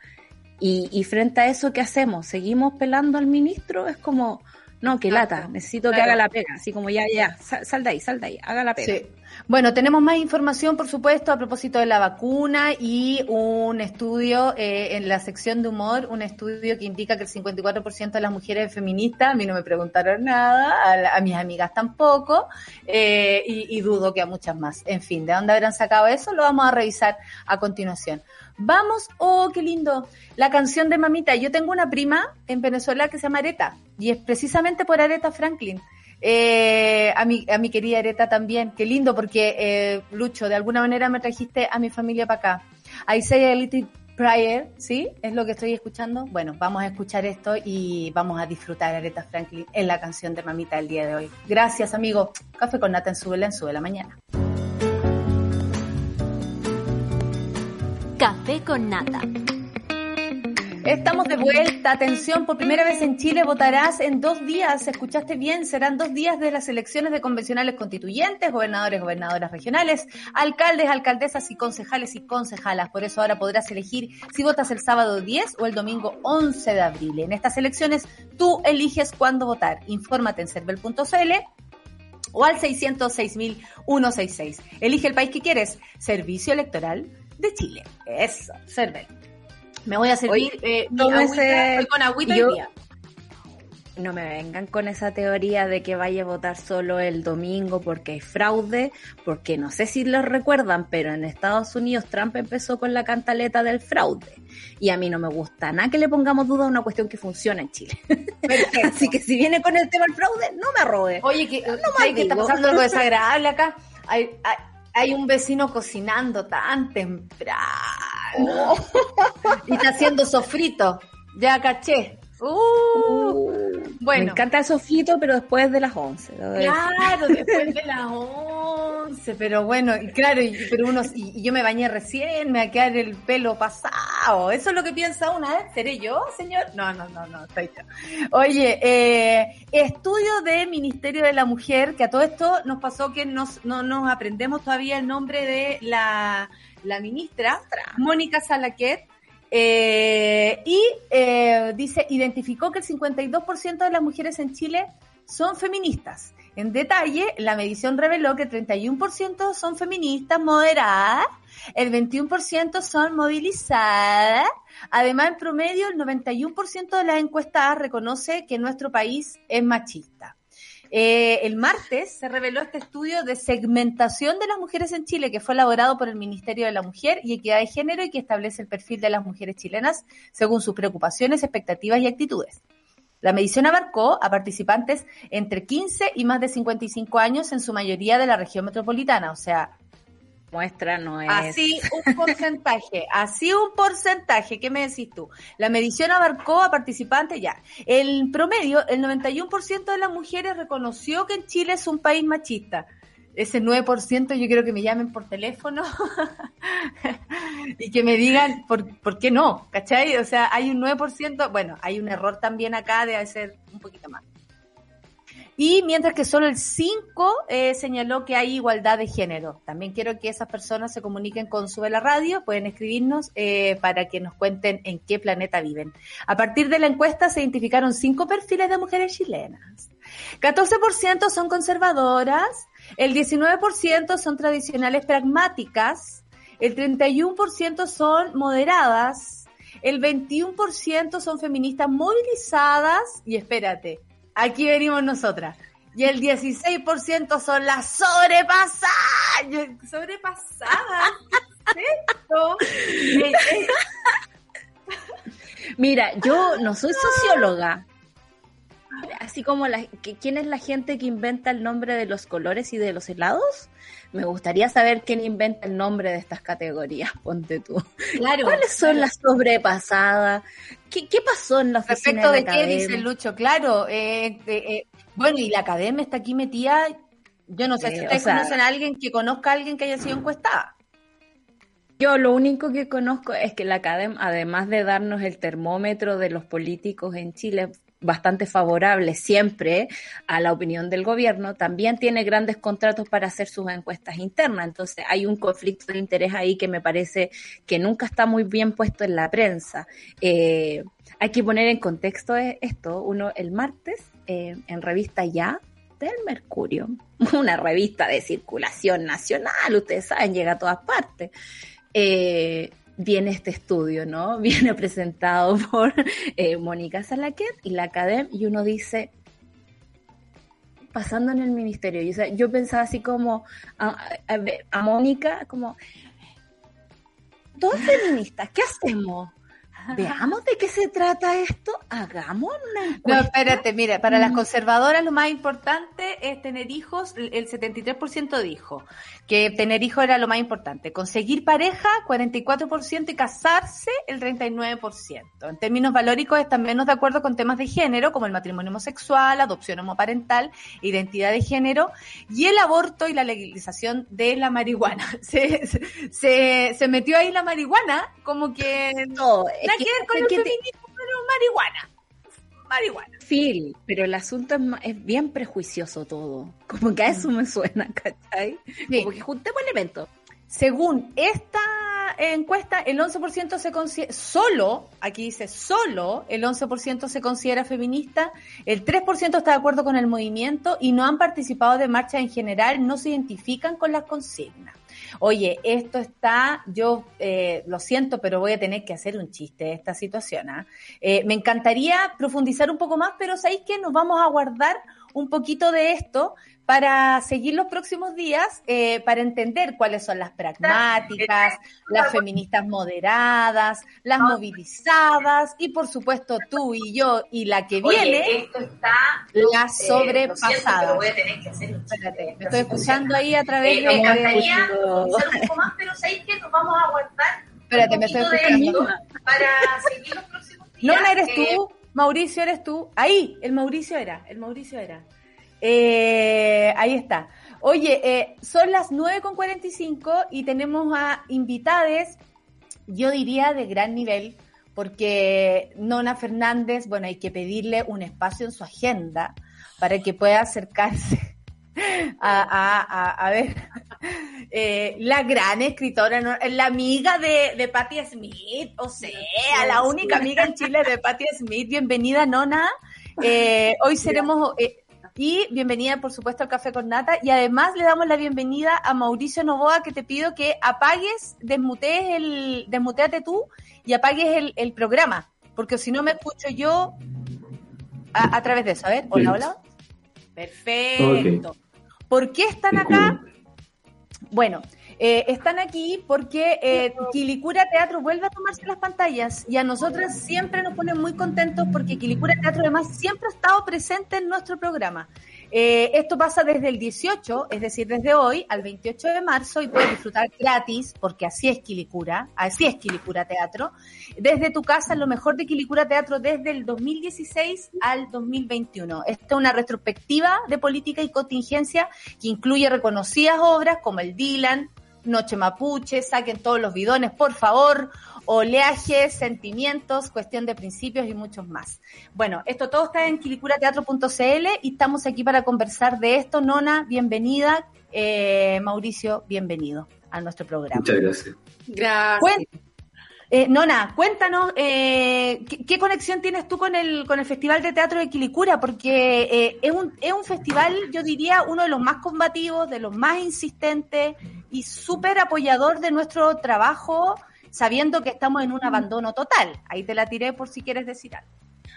Y, y, frente a eso, ¿qué hacemos? ¿Seguimos pelando al ministro? Es como, no, que lata, necesito claro. que haga la pega, así como ya, ya, sal, sal, de ahí, sal de ahí, haga la pega. Sí. Bueno, tenemos más información, por supuesto, a propósito de la vacuna y un estudio eh, en la sección de humor, un estudio que indica que el 54% de las mujeres feministas, a mí no me preguntaron nada, a, a mis amigas tampoco, eh, y, y, dudo que a muchas más. En fin, ¿de dónde habrán sacado eso? Lo vamos a revisar a continuación. Vamos, oh, qué lindo, la canción de Mamita. Yo tengo una prima en Venezuela que se llama Areta, y es precisamente por Areta Franklin. Eh, a, mi, a mi querida Areta también. Qué lindo porque, eh, Lucho, de alguna manera me trajiste a mi familia para acá. I say a little prayer, ¿sí? Es lo que estoy escuchando. Bueno, vamos a escuchar esto y vamos a disfrutar a Aretha Franklin en la canción de Mamita del día de hoy. Gracias, amigo. Café con Nata en Súbela en Sube la Mañana. Café con Nata. Estamos de vuelta. Atención, por primera vez en Chile votarás en dos días. ¿Escuchaste bien? Serán dos días de las elecciones de convencionales constituyentes, gobernadores, gobernadoras regionales, alcaldes, alcaldesas y concejales y concejalas. Por eso ahora podrás elegir si votas el sábado 10 o el domingo 11 de abril. En estas elecciones tú eliges cuándo votar. Infórmate en cervel.cl o al 606.166. Elige el país que quieres. Servicio Electoral de Chile. Eso, Cervel. Me voy a servir eh, mi agüita, con agüita yo, día. No me vengan con esa teoría de que vaya a votar solo el domingo porque hay fraude, porque no sé si lo recuerdan, pero en Estados Unidos Trump empezó con la cantaleta del fraude. Y a mí no me gusta nada que le pongamos duda a una cuestión que funciona en Chile. Así que si viene con el tema del fraude, no me arrobe. Oye, que, no que está pasando algo desagradable acá. Hay, hay, hay un vecino cocinando tan temprano. Y está haciendo sofrito. Ya caché. Uh, bueno. Me encanta el sofrito, pero después de las 11. Claro, después de las 11. Pero bueno, y claro, y, pero uno, y, y, yo me bañé recién, me va a quedar el pelo pasado. Eso es lo que piensa una, ¿eh? ¿Seré yo, señor? No, no, no, no, estoy yo. Oye, eh, estudio de Ministerio de la Mujer, que a todo esto nos pasó que nos, no nos aprendemos todavía el nombre de la, la ministra, Mónica Salaquet Eh, y eh, dice, identificó que el 52% de las mujeres en Chile son feministas. En detalle, la medición reveló que el 31% son feministas moderadas, el 21% son movilizadas. Además, en promedio, el 91% de las encuestadas reconoce que nuestro país es machista. Eh, el martes se reveló este estudio de segmentación de las mujeres en Chile que fue elaborado por el Ministerio de la Mujer y Equidad de Género y que establece el perfil de las mujeres chilenas según sus preocupaciones, expectativas y actitudes. La medición abarcó a participantes entre 15 y más de 55 años, en su mayoría de la región metropolitana, o sea, muestra no es. Así un porcentaje, así un porcentaje, ¿qué me decís tú? La medición abarcó a participantes ya. El promedio, el 91% de las mujeres reconoció que en Chile es un país machista. Ese 9% yo quiero que me llamen por teléfono y que me digan por, por qué no, ¿cachai? O sea, hay un 9%, bueno, hay un error también acá, debe ser un poquito más. Y mientras que solo el 5 eh, señaló que hay igualdad de género. También quiero que esas personas se comuniquen con Sube la Radio, pueden escribirnos eh, para que nos cuenten en qué planeta viven. A partir de la encuesta se identificaron cinco perfiles de mujeres chilenas. 14% son conservadoras, el 19% son tradicionales pragmáticas, el 31% son moderadas, el 21% son feministas movilizadas y espérate, aquí venimos nosotras. Y el 16% son las sobrepasadas. ¿Sobrepasadas? ¿Qué Mira, yo no soy socióloga. Así como la, quién es la gente que inventa el nombre de los colores y de los helados, me gustaría saber quién inventa el nombre de estas categorías, ponte tú. Claro. ¿Cuáles son las sobrepasadas? ¿Qué, ¿Qué, pasó en la oficina Respecto de, qué dice Lucho, claro. Eh, eh, bueno, y la academia está aquí metida. Yo no sé si ustedes conocen a alguien que conozca a alguien que haya sido encuestada. Yo lo único que conozco es que la academia, además de darnos el termómetro de los políticos en Chile, bastante favorable siempre a la opinión del gobierno, también tiene grandes contratos para hacer sus encuestas internas. Entonces hay un conflicto de interés ahí que me parece que nunca está muy bien puesto en la prensa. Eh, hay que poner en contexto esto. Uno, el martes, eh, en revista Ya, del Mercurio, una revista de circulación nacional, ustedes saben, llega a todas partes. Eh, viene este estudio, ¿no? Viene presentado por eh, Mónica Salaquet y la Academ y uno dice, pasando en el ministerio, y, yo pensaba así como a Mónica, como, todas feministas, ¿qué hacemos? veamos de qué se trata esto, hagamos una No, espérate, mira, para las mm. conservadoras lo más importante es tener hijos, el 73% dijo que tener hijos era lo más importante, conseguir pareja 44% y casarse el 39%. En términos valóricos están menos de acuerdo con temas de género como el matrimonio homosexual, adopción homoparental, identidad de género y el aborto y la legalización de la marihuana. Se, se, se metió ahí la marihuana como que... No, que ver con el feminismo, pero marihuana. Marihuana. Phil, pero el asunto es, bien prejuicioso todo. Como que a eso me suena, ¿cachai? Como que juntemos elementos. Según esta encuesta, el 11% se considera, solo, aquí dice solo, el 11% se considera feminista, el 3% está de acuerdo con el movimiento y no han participado de marcha en general, no se identifican con las consignas oye, esto está, yo eh, lo siento, pero voy a tener que hacer un chiste de esta situación. ¿ah? Eh, me encantaría profundizar un poco más, pero ¿sabéis que nos vamos a guardar un poquito de esto para seguir los próximos días, eh, para entender cuáles son las pragmáticas, las feministas moderadas, las movilizadas y por supuesto tú y yo y la que viene, esto está, la eh, sobrepasada. Espérate, me estoy escuchando ahí a través eh, de... Me encantaría un poco más, pero ¿sabéis que nos vamos a aguantar? Espérate, me estoy escuchando. Para seguir los próximos días. No, eres tú, Mauricio, eres tú. Ahí, el Mauricio era, el Mauricio era. Eh, ahí está. Oye, eh, son las 9.45 y tenemos a invitades, yo diría de gran nivel, porque Nona Fernández, bueno, hay que pedirle un espacio en su agenda para que pueda acercarse a, a, a, ver, Eh, la gran escritora, la amiga de, de Patti Smith, o sea, la única amiga en Chile de Patti Smith. Bienvenida, Nona. Eh, hoy seremos, eh, y bienvenida, por supuesto, al Café con Nata. Y además le damos la bienvenida a Mauricio Novoa, que te pido que apagues, desmutees el, desmuteate tú y apagues el, programa. Porque si no me escucho yo a, través de eso. A ver, hola, hola. Perfecto. ¿Por qué están acá? Bueno, eh, están aquí porque eh, Quilicura Teatro vuelve a tomarse las pantallas y a nosotras siempre nos ponen muy contentos porque Quilicura Teatro además siempre ha estado presente en nuestro programa. Eh, esto pasa desde el 18, es decir, desde hoy al 28 de marzo y puedes disfrutar gratis, porque así es Quilicura, así es Quilicura Teatro, desde tu casa, lo mejor de Quilicura Teatro desde el 2016 al 2021. Esta es una retrospectiva de política y contingencia que incluye reconocidas obras como el Dylan, Noche Mapuche, saquen todos los bidones, por favor, oleaje, sentimientos, cuestión de principios y muchos más. Bueno, esto todo está en quilicurateatro.cl y estamos aquí para conversar de esto. Nona, bienvenida. Eh, Mauricio, bienvenido a nuestro programa. Muchas gracias. Gracias. Eh, Nona, cuéntanos, eh, ¿qué, conexión tienes tú con el, con el Festival de Teatro de Quilicura? Porque eh, es, un, es un festival, yo diría, uno de los más combativos, de los más insistentes y súper apoyador de nuestro trabajo, sabiendo que estamos en un abandono total. Ahí te la tiré por si quieres decir algo.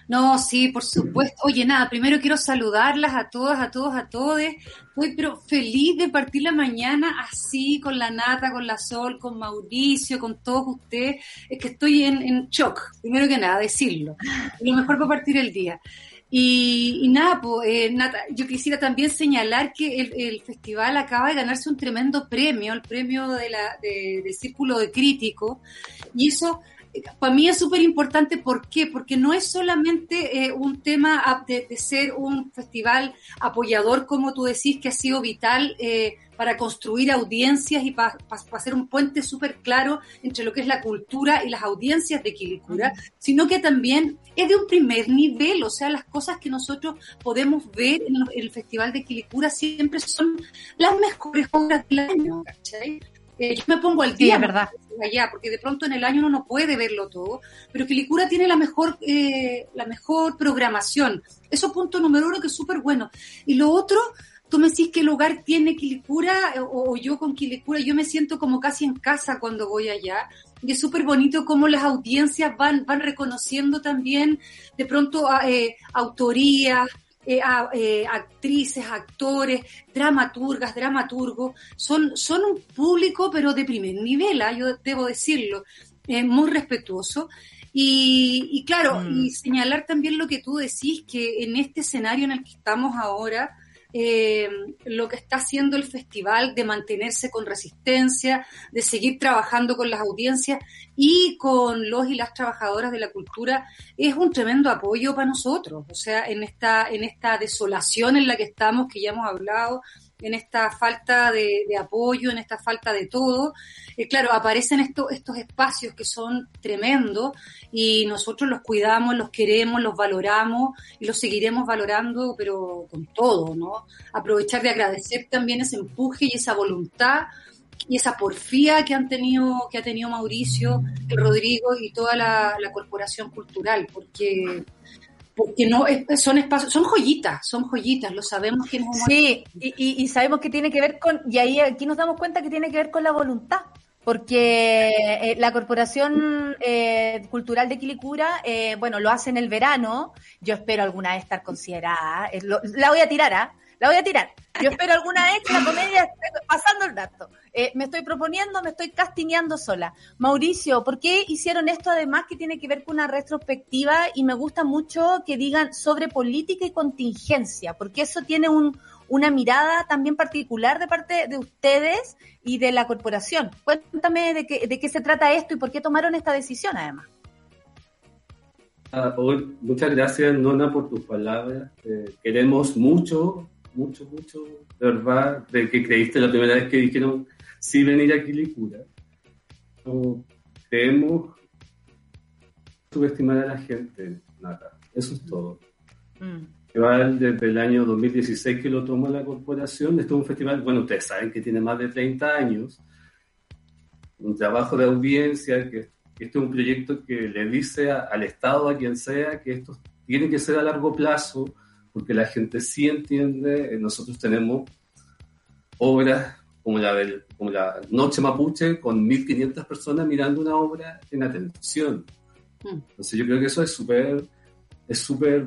No, sí, por supuesto. Oye, nada, primero quiero saludarlas a todas, a todos, a todos. Estoy pero feliz de partir la mañana así, con la Nata, con la Sol, con Mauricio, con todos ustedes. Es que estoy en, shock, primero que nada, decirlo. Lo mejor para partir el día. Y, nada, pues, eh, yo quisiera también señalar que el, festival acaba de ganarse un tremendo premio, el premio de la, del Círculo de Crítico, y eso para mí es súper importante, ¿por qué? Porque no es solamente eh, un tema de, ser un festival apoyador, como tú decís, que ha sido vital eh, para construir audiencias y para hacer un puente súper claro entre lo que es la cultura y las audiencias de Quilicura, sino que también es de un primer nivel, o sea, las cosas que nosotros podemos ver en, el Festival de Quilicura siempre son las mejores obras del año, ¿cachai? Eh, yo me pongo al día, ¿verdad? Allá, porque de pronto en el año uno no puede verlo todo, pero Quilicura tiene la mejor, eh, la mejor programación. Eso punto número uno que es súper bueno. Y lo otro, tú me decís que el hogar tiene Quilicura, eh, o, yo con Quilicura, yo me siento como casi en casa cuando voy allá. Y es súper bonito cómo las audiencias van, van reconociendo también de pronto eh, autorías, eh, eh, actrices, actores, dramaturgas, dramaturgos, son, son un público pero de primer nivel, ¿ah? yo debo decirlo, muy respetuoso. Y, y claro, mm. y señalar también lo que tú decís, que en este escenario en el que estamos ahora, eh, lo que está haciendo el festival de mantenerse con resistencia, de seguir trabajando con las audiencias y con los y las trabajadoras de la cultura es un tremendo apoyo para nosotros. O sea, en esta, en esta desolación en la que estamos, que ya hemos hablado, en esta falta de, apoyo, en esta falta de todo, eh, claro, aparecen estos, estos espacios que son tremendos y nosotros los cuidamos, los queremos, los valoramos y los seguiremos valorando, pero con todo, ¿no? Aprovechar de agradecer también ese empuje y esa voluntad y esa porfía que han tenido, que ha tenido Mauricio, el Rodrigo y toda la corporación cultural, porque porque no son espacios, son joyitas, son joyitas, lo sabemos que Sí, y, y, sabemos que tiene que ver con, y ahí aquí nos damos cuenta que tiene que ver con la voluntad, porque eh, la Corporación eh, Cultural de Quilicura, eh, bueno, lo hace en el verano, yo espero alguna vez estar considerada, la voy a tirar, ¿ah? La voy a tirar. Yo espero alguna vez que la comedia esté pasando el dato. Eh, me estoy proponiendo, me estoy castineando sola. Mauricio, ¿por qué hicieron esto además que tiene que ver con una retrospectiva? Y me gusta mucho que digan sobre política y contingencia, porque eso tiene un, una mirada también particular de parte de ustedes y de la corporación. Cuéntame de qué, de qué se trata esto y por qué tomaron esta decisión además. Ah, muchas gracias, Nona, por tus palabras. Eh, queremos mucho mucho, mucho, de verdad, de que creíste la primera vez que dijeron sí venir a Quilicura. No creemos subestimar a la gente, nada. Eso es todo. Mm. desde el año 2016 que lo tomó la corporación. Este es un festival, bueno, ustedes saben que tiene más de 30 años, un trabajo de audiencia, que este es un proyecto que le dice al Estado, a quien sea, que esto tiene que ser a largo plazo, porque la gente sí entiende, eh, nosotros tenemos obras como la, del, como la Noche Mapuche, con 1.500 personas mirando una obra en la televisión. Mm. Entonces yo creo que eso es súper es súper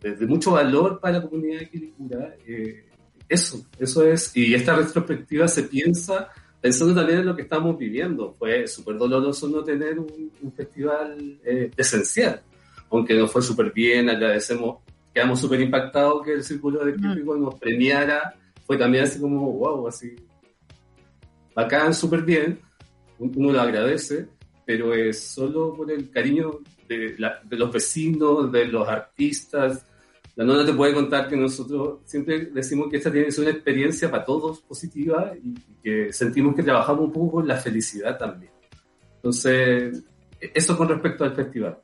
de mucho valor para la comunidad de Quilicura. Eh, eso, eso es, y esta retrospectiva se piensa pensando también en lo que estamos viviendo. Fue súper doloroso no tener un, festival eh, esencial, aunque nos fue súper bien, agradecemos, quedamos súper impactados que el Círculo de Críticos nos premiara, fue también así como, wow, así, bacán, súper bien, uno lo agradece, pero es solo por el cariño de, los vecinos, de los artistas. La nona te puede contar que nosotros siempre decimos que esta tiene que ser una experiencia para todos positiva y, que sentimos que trabajamos un poco con la felicidad también. Entonces, eso con respecto al festival.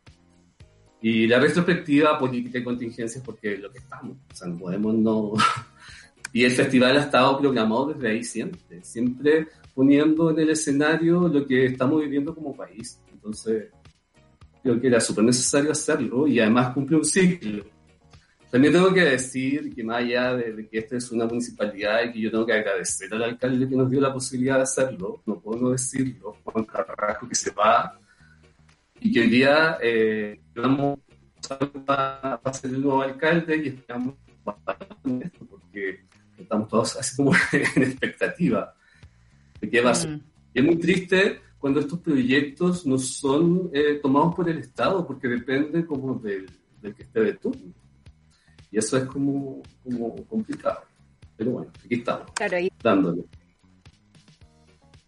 Y la retrospectiva política y contingencias, porque es lo que estamos, o sea, no podemos no... y el festival ha estado programado desde ahí siempre, siempre poniendo en el escenario lo que estamos viviendo como país. Entonces, creo que era súper necesario hacerlo y además cumple un ciclo. También tengo que decir que más allá de, que esta es una municipalidad y que yo tengo que agradecer al alcalde que nos dio la posibilidad de hacerlo, no puedo no decirlo, Juan Carrasco que se va y que hoy día eh, vamos a, a ser el nuevo alcalde y esperamos esto porque estamos todos así como en expectativa de qué va a ser. Mm. Y es muy triste cuando estos proyectos no son eh, tomados por el Estado, porque depende como del, que esté de turno. Y eso es como, como complicado. Pero bueno, aquí estamos, dándole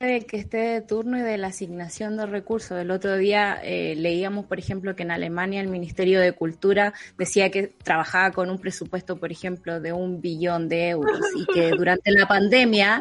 de que esté de turno y de la asignación de recursos. El otro día eh, leíamos, por ejemplo, que en Alemania el Ministerio de Cultura decía que trabajaba con un presupuesto, por ejemplo, de un billón de euros y que durante la pandemia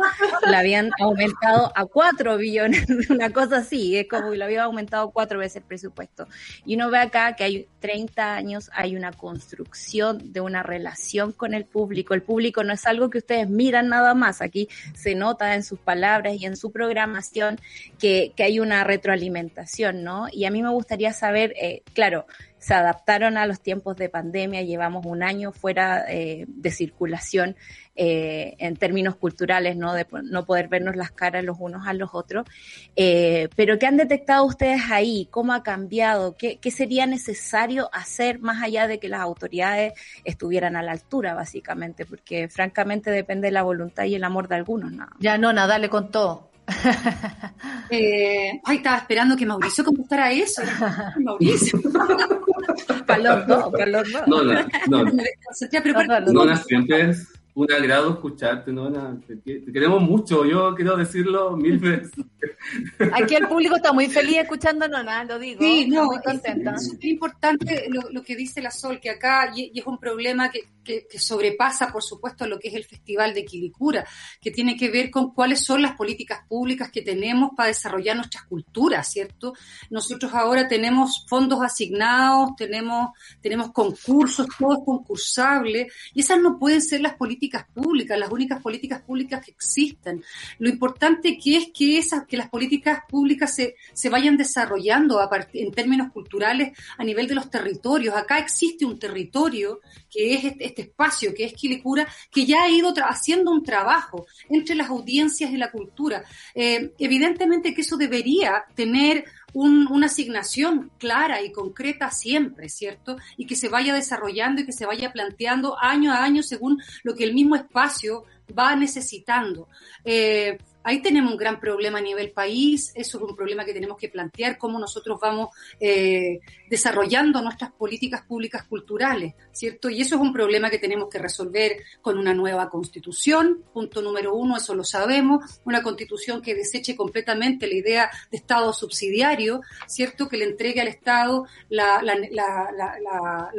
la habían aumentado a cuatro billones, una cosa así, es como que lo había aumentado cuatro veces el presupuesto. Y uno ve acá que hay 30 años, hay una construcción de una relación con el público. El público no es algo que ustedes miran nada más, aquí se nota en sus palabras y en su programa programación que, que hay una retroalimentación, ¿no? Y a mí me gustaría saber, eh, claro, se adaptaron a los tiempos de pandemia, llevamos un año fuera eh, de circulación eh, en términos culturales, ¿no? De no poder vernos las caras los unos a los otros. Pero ¿qué han detectado ustedes ahí? ¿Cómo ha cambiado? ¿Qué, ¿Qué, sería necesario hacer más allá de que las autoridades estuvieran a la altura, básicamente? Porque francamente depende de la voluntad y el amor de algunos, ¿no? Ya, no, nada, dale con todo. Eh, ay, estaba esperando que Mauricio contestara eso. Mauricio. para los dos, para los dos. No, no, no. No, las sientes un agrado escucharte, ¿no? Te, queremos mucho, yo quiero decirlo mil veces. Aquí el público está muy feliz escuchándonos, ¿no? lo digo. Sí, no, muy contenta. Es, importante lo, que dice la Sol, que acá, y, es un problema que, que, sobrepasa, por supuesto, lo que es el Festival de Quilicura, que tiene que ver con cuáles son las políticas públicas que tenemos para desarrollar nuestras culturas, ¿cierto? Nosotros ahora tenemos fondos asignados, tenemos, tenemos concursos, todo es concursable, y esas no pueden ser las políticas públicas, las únicas políticas públicas que existen. Lo importante que es que esas, que las políticas públicas se, se vayan desarrollando en términos culturales a nivel de los territorios. Acá existe un territorio que es este, este espacio, que es Quilicura, que ya ha ido haciendo un trabajo entre las audiencias y la cultura. Eh, evidentemente que eso debería tener una asignación clara y concreta siempre, ¿cierto? Y que se vaya desarrollando y que se vaya planteando año a año según lo que el mismo espacio va necesitando. Eh, ahí tenemos un gran problema a nivel país, eso es un problema que tenemos que plantear, cómo nosotros vamos eh, desarrollando nuestras políticas públicas culturales, ¿cierto? Y eso es un problema que tenemos que resolver con una nueva constitución, punto número uno, eso lo sabemos, una constitución que deseche completamente la idea de Estado subsidiario, ¿cierto? Que le entregue al Estado la,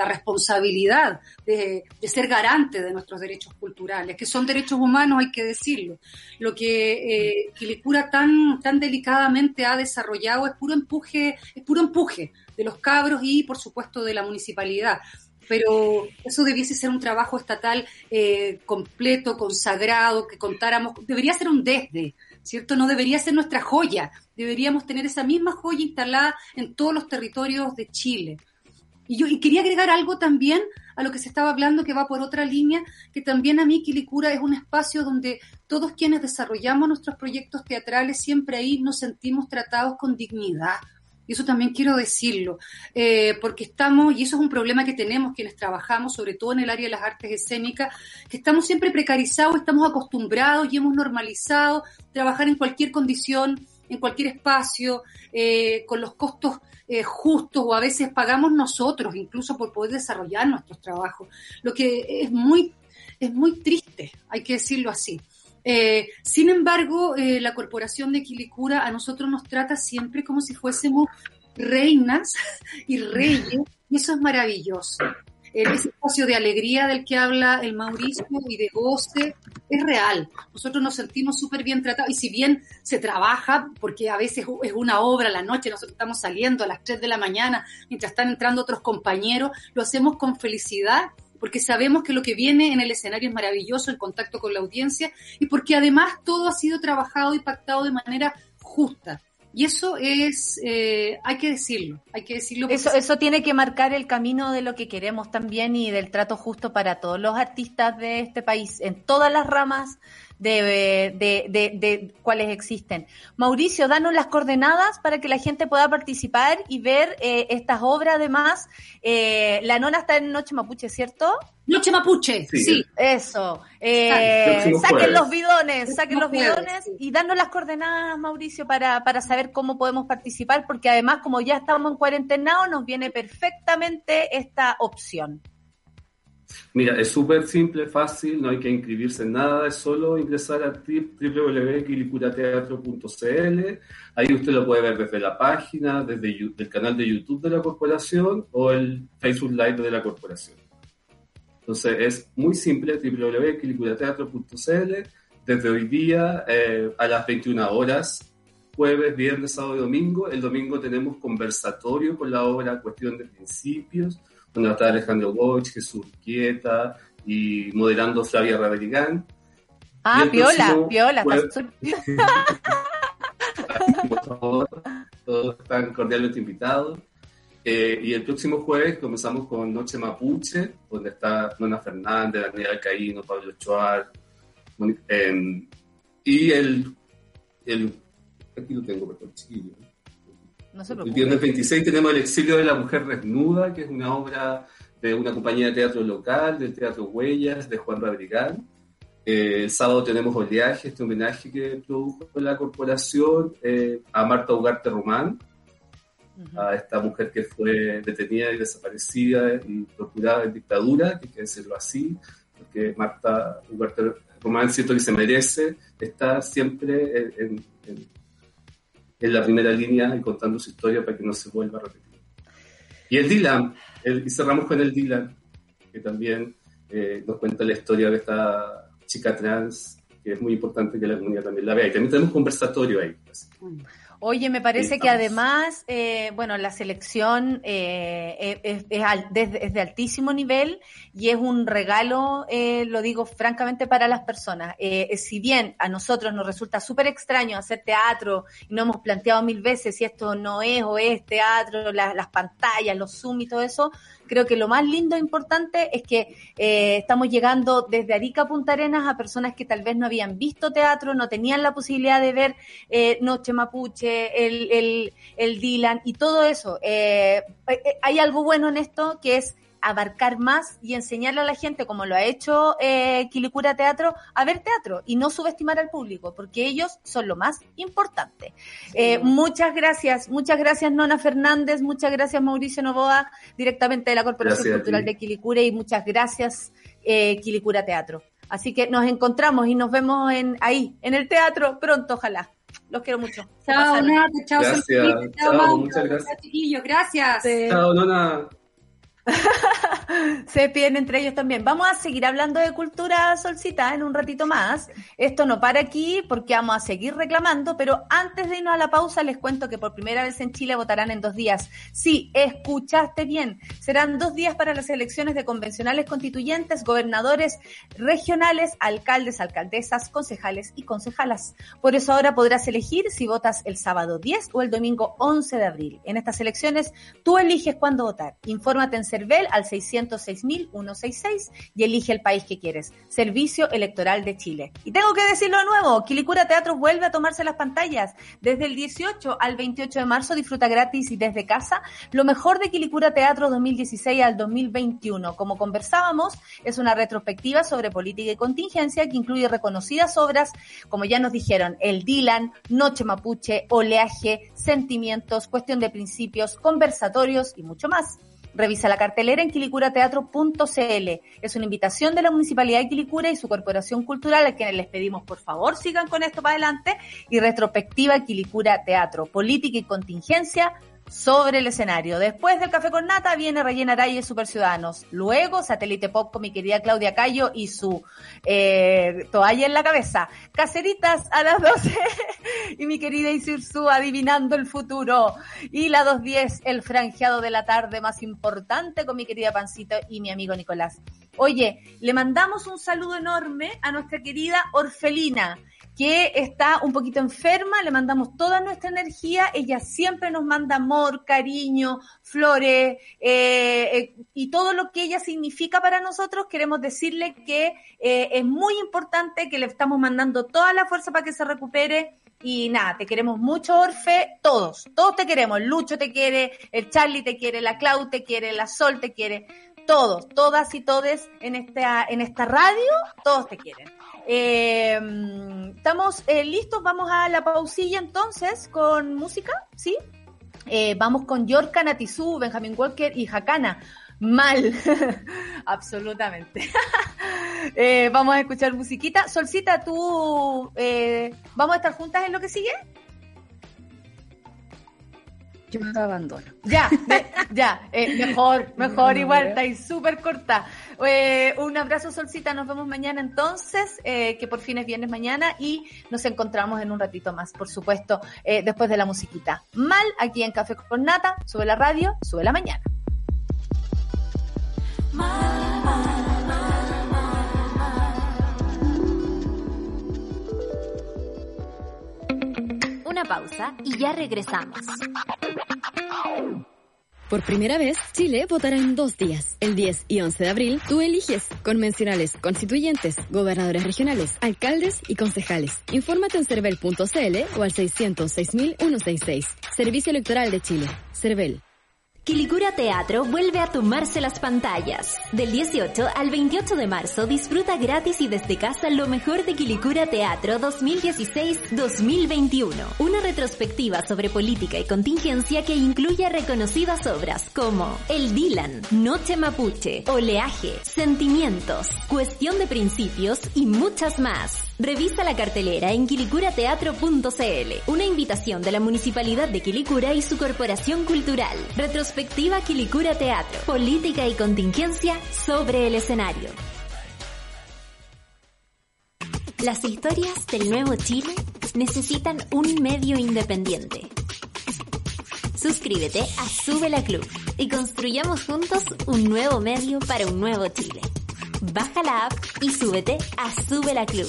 responsabilidad de, de, ser garante de nuestros derechos culturales, que son derechos humanos, hay que decirlo. Lo que eh, Quilicura tan, tan delicadamente ha desarrollado es puro empuje, es puro empuje de los cabros y por supuesto de la municipalidad. pero eso debiese ser un trabajo estatal eh, completo, consagrado, que contáramos, debería ser un desde, ¿cierto? No debería ser nuestra joya, deberíamos tener esa misma joya instalada en todos los territorios de Chile. Y yo y quería agregar algo también a lo que se estaba hablando que va por otra línea, que también a mí Quilicura es un espacio donde todos quienes desarrollamos nuestros proyectos teatrales siempre ahí nos sentimos tratados con dignidad. Y eso también quiero decirlo, eh, porque estamos, y eso es un problema que tenemos quienes trabajamos, sobre todo en el área de las artes escénicas, que estamos siempre precarizados, estamos acostumbrados y hemos normalizado trabajar en cualquier condición, en cualquier espacio, eh, con los costos eh, justos o a veces pagamos nosotros incluso por poder desarrollar nuestros trabajos, lo que es muy, es muy triste, hay que decirlo así. Eh, sin embargo, eh, la Corporación de Quilicura a nosotros nos trata siempre como si fuésemos reinas y reyes, y eso es maravilloso. Ese espacio de alegría del que habla el Mauricio y de goce es real. Nosotros nos sentimos súper bien tratados y si bien se trabaja, porque a veces es una obra la noche, nosotros estamos saliendo a las 3 de la mañana mientras están entrando otros compañeros, lo hacemos con felicidad porque sabemos que lo que viene en el escenario es maravilloso, el contacto con la audiencia, y porque además todo ha sido trabajado y pactado de manera justa. Y eso es, eh, hay que decirlo, hay que decirlo. Eso, eso tiene que marcar el camino de lo que queremos también y del trato justo para todos los artistas de este país, en todas las ramas de, de, de, cuáles existen. Mauricio, danos las coordenadas para que la gente pueda participar y ver eh, estas obras además. Eh, la nona está en Noche Mapuche, ¿cierto? Noche Mapuche, sí. Eso. Eh, saquen los bidones, saquen los bidones y danos las coordenadas, Mauricio, para, para saber cómo podemos participar, porque además, como ya estamos en cuarentenado, nos viene perfectamente esta opción. Mira, es súper simple, fácil, no hay que inscribirse en nada, es solo ingresar a www.quilicurateatro.cl. Ahí usted lo puede ver desde la página, desde el canal de YouTube de la corporación o el Facebook Live de la corporación. Entonces es muy simple, www.quilicurateatro.cl. Desde hoy día eh, a las 21 horas, jueves, viernes, sábado y domingo. El domingo tenemos conversatorio con la obra Cuestión de Principios donde va a estar Alejandro Goch, Jesús Quieta y moderando Flavia Raberigán. Ah, Piola, Piola. todos están cordialmente invitados. Eh, y el próximo jueves comenzamos con Noche Mapuche, donde está Nona Fernández, Daniela Caíno, Pablo Choar. Em, y el, el. Aquí lo tengo, perdón, chiquillo. El viernes 26 tenemos El exilio de la mujer desnuda, que es una obra de una compañía de teatro local, del Teatro Huellas, de Juan Rabrigán. Eh, el sábado tenemos Oleaje, este homenaje que produjo la corporación eh, a Marta Ugarte Román, a esta mujer que fue detenida y desaparecida y procurada en dictadura, que hay que decirlo así, porque Marta Ugarte Román siento que se merece estar siempre en en la primera línea y contando su historia para que no se vuelva a repetir. Y el Dylan, y cerramos con el Dylan, que también eh, nos cuenta la historia de esta chica trans, que es muy importante que la comunidad también la vea. Y también tenemos conversatorio ahí. Mm. Oye, me parece que además, eh, bueno, la selección eh, es, de altísimo nivel y es un regalo, eh, lo digo francamente, para las personas. si bien a nosotros nos resulta súper extraño hacer teatro y no hemos planteado mil veces si esto no es o es teatro, las pantallas, los Zoom y todo eso, creo que lo más lindo e importante es que eh, estamos llegando desde Arica a Punta Arenas a personas que tal vez no habían visto teatro, no tenían la posibilidad de ver eh, Noche Mapuche, el, el, el Dylan y todo eso. Eh, hay algo bueno en esto que es abarcar más y enseñarle a la gente, como lo ha hecho eh, Quilicura Teatro, a ver teatro y no subestimar al público, porque ellos son lo más importante. Eh, muchas gracias, muchas gracias Nona Fernández, muchas gracias Mauricio Novoa, directamente de la Corporación Cultural de Quilicura y muchas gracias eh, Quilicura Teatro. Así que nos encontramos y nos vemos en ahí, en el teatro, pronto, ojalá. Los quiero mucho. Chao, Nona. Chao, gracias. Chao, muchas gracias. Gracias. Chao, Nona. Se despiden entre ellos también. Vamos a seguir hablando de cultura solcita en un ratito más. Esto no para aquí porque vamos a seguir reclamando, pero antes de irnos a la pausa les cuento que por primera vez en Chile votarán en dos días. Sí, escuchaste bien. Serán dos días para las elecciones de convencionales constituyentes, gobernadores regionales, alcaldes, alcaldesas, concejales y concejalas. Por eso ahora podrás elegir si votas el sábado 10 o el domingo 11 de abril. En estas elecciones tú eliges cuándo votar. Infórmate en CERVEL al 606.166 y elige el país que quieres. Servicio Electoral de Chile. Y tengo que decirlo de nuevo, Quilicura Teatro vuelve a tomarse las pantallas. Desde el 18 al 28 de marzo disfruta gratis y desde casa lo mejor de Quilicura Teatro 2016 al 2021. Como conversábamos, es una retrospectiva sobre política y contingencia que incluye reconocidas obras, como ya nos dijeron, El Dylan, Noche Mapuche, Oleaje, Sentimientos, Cuestión de Principios, Conversatorios y mucho más. Revisa la cartelera en quilicurateatro.cl. Es una invitación de la Municipalidad de Quilicura y su Corporación Cultural a quienes les pedimos por favor sigan con esto para adelante y retrospectiva Quilicura Teatro, política y contingencia sobre el escenario. Después del Café con Nata viene Rellena Araya y Super Ciudadanos. Luego Satélite Pop con mi querida Claudia Cayo y su eh, toalla en la cabeza. Caseritas a las 12 y mi querida Isirsu adivinando el futuro. Y la 2.10, el franjeado de la tarde más importante con mi querida Pancito y mi amigo Nicolás. Oye, le mandamos un saludo enorme a nuestra querida Orfelina que está un poquito enferma, le mandamos toda nuestra energía, ella siempre nos manda amor, cariño, flores eh, eh, y todo lo que ella significa para nosotros, queremos decirle que eh, es muy importante, que le estamos mandando toda la fuerza para que se recupere. Y nada, te queremos mucho, Orfe, todos, todos te queremos. Lucho te quiere, el Charlie te quiere, la Clau te quiere, la Sol te quiere, todos, todas y todes en esta, en esta radio, todos te quieren. Eh, Estamos eh, listos, vamos a la pausilla entonces con música, ¿sí? Eh, vamos con Yorka Natizú, Benjamin Walker y Hakana. Mal, absolutamente. eh, vamos a escuchar musiquita. Solcita, tú, eh, ¿vamos a estar juntas en lo que sigue? Yo me abandono. Ya, ya, mejor, mejor, igual, está ahí súper corta. Eh, un abrazo, Solcita, nos vemos mañana entonces, eh, que por fin es viernes mañana y nos encontramos en un ratito más, por supuesto, eh, después de la musiquita. Mal, aquí en Café con Nata, sube la radio, sube la mañana. Una pausa y ya regresamos. Por primera vez, Chile votará en dos días. El 10 y 11 de abril, tú eliges convencionales constituyentes, gobernadores regionales, alcaldes y concejales. Infórmate en cervel.cl o al 606.166. Servicio Electoral de Chile. Cervel. Quilicura Teatro vuelve a tomarse las pantallas. Del 18 al 28 de marzo disfruta gratis y desde casa lo mejor de Quilicura Teatro 2016-2021. Una retrospectiva sobre política y contingencia que incluye reconocidas obras como El Dylan, Noche Mapuche, Oleaje, Sentimientos, Cuestión de Principios y muchas más. Revisa la cartelera en quilicurateatro.cl. Una invitación de la Municipalidad de Quilicura y su Corporación Cultural. Retrospectiva Quilicura Teatro. Política y contingencia sobre el escenario. Las historias del nuevo Chile necesitan un medio independiente. Suscríbete a Sube la Club y construyamos juntos un nuevo medio para un nuevo Chile. Baja la app y súbete a Sube la Club.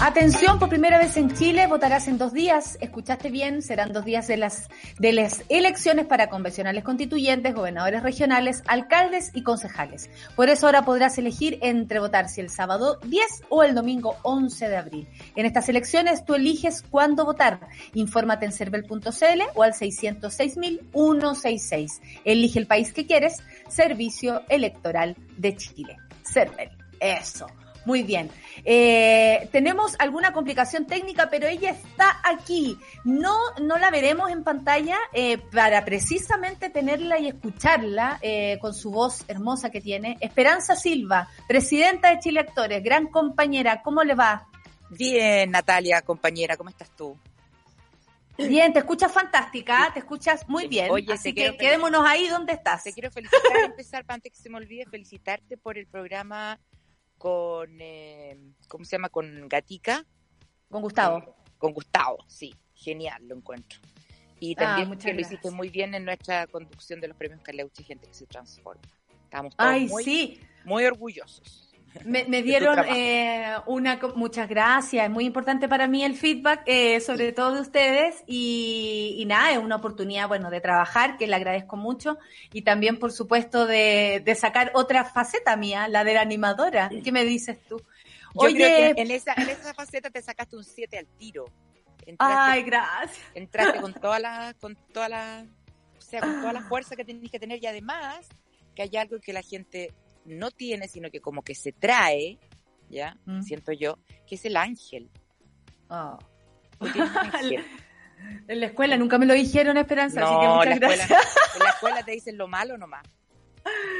Atención, por primera vez en Chile votarás en dos días. Escuchaste bien, serán dos días de las, de las elecciones para convencionales constituyentes, gobernadores regionales, alcaldes y concejales. Por eso ahora podrás elegir entre votar si el sábado 10 o el domingo 11 de abril. En estas elecciones tú eliges cuándo votar. Infórmate en cervel.cl o al 606.166. Elige el país que quieres. Servicio Electoral de Chile. Cervel. Eso. Muy bien. Eh, tenemos alguna complicación técnica, pero ella está aquí. No, no la veremos en pantalla eh, para precisamente tenerla y escucharla eh, con su voz hermosa que tiene. Esperanza Silva, presidenta de Chile Actores, gran compañera. ¿Cómo le va? Bien, Natalia, compañera, ¿cómo estás tú? Bien, te escuchas fantástica, te escuchas muy bien. Oye, así que quedémonos ahí donde estás. Te quiero felicitar, empezar, antes que se me olvide, felicitarte por el programa con, eh, ¿cómo se llama? Con Gatica. Con Gustavo. Con, con Gustavo, sí, genial, lo encuentro. Y Ah, también muchas que lo gracias. hiciste muy bien en nuestra conducción de los premios Caleuche, gente que se transforma. Estamos todos Ay, muy, sí. muy orgullosos. Me, me dieron eh, una, muchas gracias, es muy importante para mí el feedback, eh, sobre todo de ustedes, y, y nada, es una oportunidad, bueno, de trabajar, que le agradezco mucho, y también, por supuesto, de, de sacar otra faceta mía, la de la animadora. ¿Qué me dices tú? Yo Oye, creo que en esa, en esa faceta te sacaste un 7 al tiro. Entraste, ay, gracias. entraste con toda la, con toda la, o sea, con toda la fuerza que tenés que tener y además que hay algo que la gente no tiene, sino que como que se trae, ¿ya? Mm. Siento yo, que es el ángel. Oh. Un ángel. En la escuela nunca me lo dijeron, Esperanza, así que No, muchas en la, gracias. escuela, en la escuela te dicen lo malo nomás.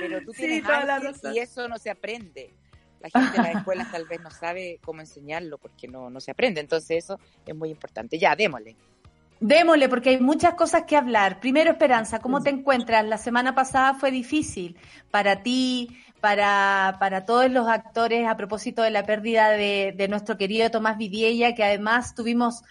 Pero tú Sí, tienes la ángel y eso no se aprende. La gente en las escuelas tal vez no sabe cómo enseñarlo porque no, no se aprende. Entonces eso es muy importante. Ya, démosle. Démosle, porque hay muchas cosas que hablar. Primero, Esperanza, ¿cómo te encuentras? La semana pasada fue difícil para ti, para, para todos los actores, a propósito de la pérdida de, de nuestro querido Tomás Vidiella, que además tuvimos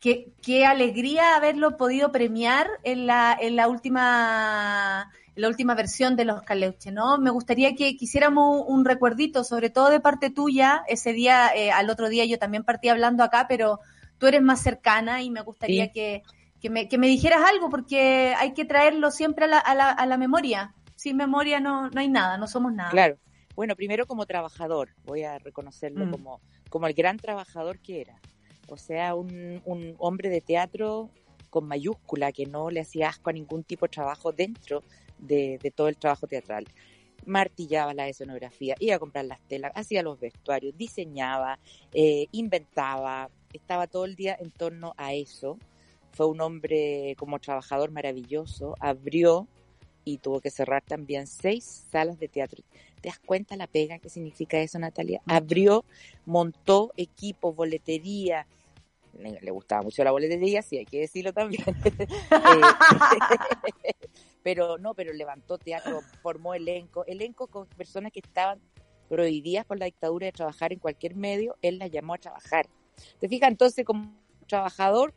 qué, qué alegría haberlo podido premiar en la, en la última en la última versión de Los Caleuche, ¿no? Me gustaría que quisiéramos un recuerdito, sobre todo de parte tuya. Ese día, eh, al otro día yo también partí hablando acá, pero tú eres más cercana y me gustaría Sí. que, que, me, que me dijeras algo, porque hay que traerlo siempre a la, a la, a la memoria. Sin memoria no, no hay nada, no somos nada. Claro. Bueno, primero como trabajador, voy a reconocerlo Mm. como, como el gran trabajador que era. O sea, un, un hombre de teatro con mayúscula que no le hacía asco a ningún tipo de trabajo dentro de, de todo el trabajo teatral. Martillaba la escenografía, iba a comprar las telas, hacía los vestuarios, diseñaba, eh, inventaba, estaba todo el día en torno a eso. Fue un hombre como trabajador maravilloso, abrió y tuvo que cerrar también seis salas de teatro. ¿Te das cuenta la pega que significa eso, Natalia? Abrió, montó equipo, boletería. Le, gustaba mucho la boletería, sí, hay que decirlo también. Eh, pero no, pero levantó teatro, formó elenco, elenco con personas que estaban prohibidas por la dictadura de trabajar en cualquier medio, él las llamó a trabajar. ¿Te fijas? Entonces, como trabajador,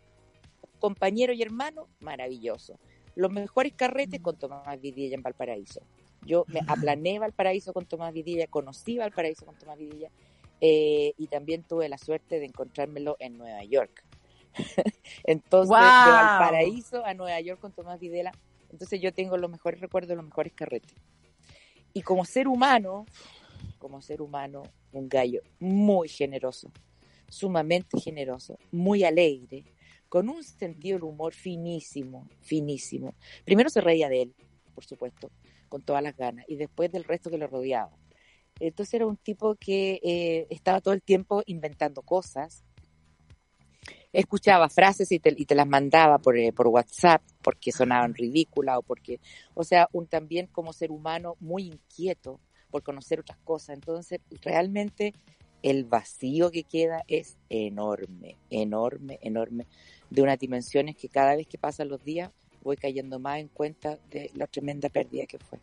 compañero y hermano, maravilloso. Los mejores carretes con Tomás Vidilla en Valparaíso. Yo me aplané Valparaíso con Tomás Vidilla, conocí Valparaíso con Tomás Vidilla eh, y también tuve la suerte de encontrármelo en Nueva York. Entonces, de ¡Guau! Valparaíso a Nueva York con Tomás Videla, entonces yo tengo los mejores recuerdos, los mejores carretes. Y como ser humano, como ser humano, un gallo muy generoso, sumamente generoso, muy alegre, con un sentido del humor finísimo, finísimo. Primero se reía de él, por supuesto, con todas las ganas, y después del resto que lo rodeaba. Entonces era un tipo que eh, estaba todo el tiempo inventando cosas, escuchaba frases y te, y te las mandaba por, eh, por WhatsApp porque sonaban ridículas o porque, o sea, un también como ser humano muy inquieto por conocer otras cosas. Entonces, realmente el vacío que queda es enorme, enorme, enorme, de unas dimensiones que cada vez que pasan los días voy cayendo más en cuenta de la tremenda pérdida que fue.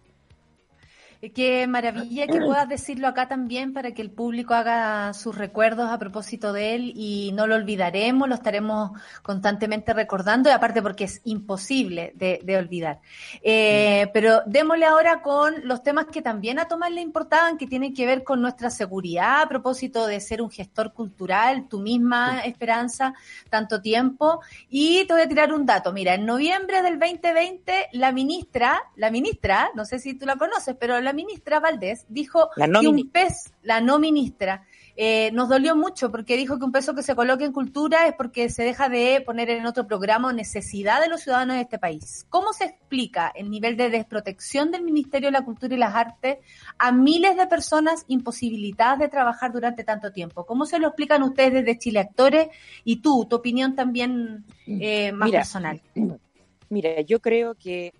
Qué maravilla que puedas decirlo acá también para que el público haga sus recuerdos a propósito de él y no lo olvidaremos, lo estaremos constantemente recordando y aparte porque es imposible de, de olvidar. Eh, pero démosle ahora con los temas que también a Tomás le importaban, que tienen que ver con nuestra seguridad a propósito de ser un gestor cultural, tu misma esperanza, tanto tiempo. Y te voy a tirar un dato. Mira, en noviembre del 2020, la ministra, la ministra, no sé si tú la conoces, pero la ministra Valdés dijo La no que un pez, la no ministra, eh, nos dolió mucho porque dijo que un peso que se coloque en cultura es porque se deja de poner en otro programa o necesidad de los ciudadanos de este país. ¿Cómo se explica el nivel de desprotección del Ministerio de la Cultura y las Artes a miles de personas imposibilitadas de trabajar durante tanto tiempo? ¿Cómo se lo explican ustedes desde Chile Actores y tú, tu opinión también eh, más Mira, personal? Mira, yo creo que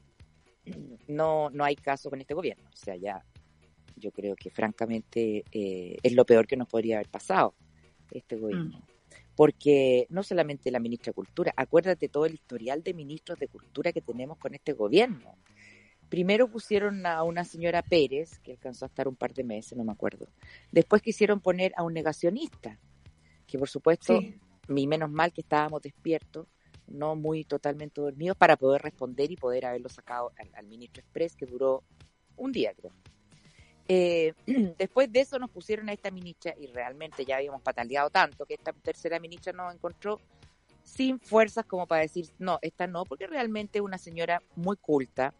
no, no hay caso con este gobierno. O sea, ya yo creo que francamente eh, es lo peor que nos podría haber pasado. este gobierno. Mm. Porque no solamente la ministra de Cultura, acuérdate todo el historial de ministros de Cultura que tenemos con este gobierno. Primero pusieron a una señora Pérez, que alcanzó a estar un par de meses, no me acuerdo. Después quisieron poner a un negacionista, que por supuesto, mi menos mal que estábamos despiertos, no muy totalmente dormidos, para poder responder y poder haberlo sacado al, ministro Express, que duró un día, creo. Eh, después de eso nos pusieron a esta ministra y realmente ya habíamos pataleado tanto que esta tercera ministra nos encontró sin fuerzas como para decir, no, esta no, porque realmente es una señora muy culta,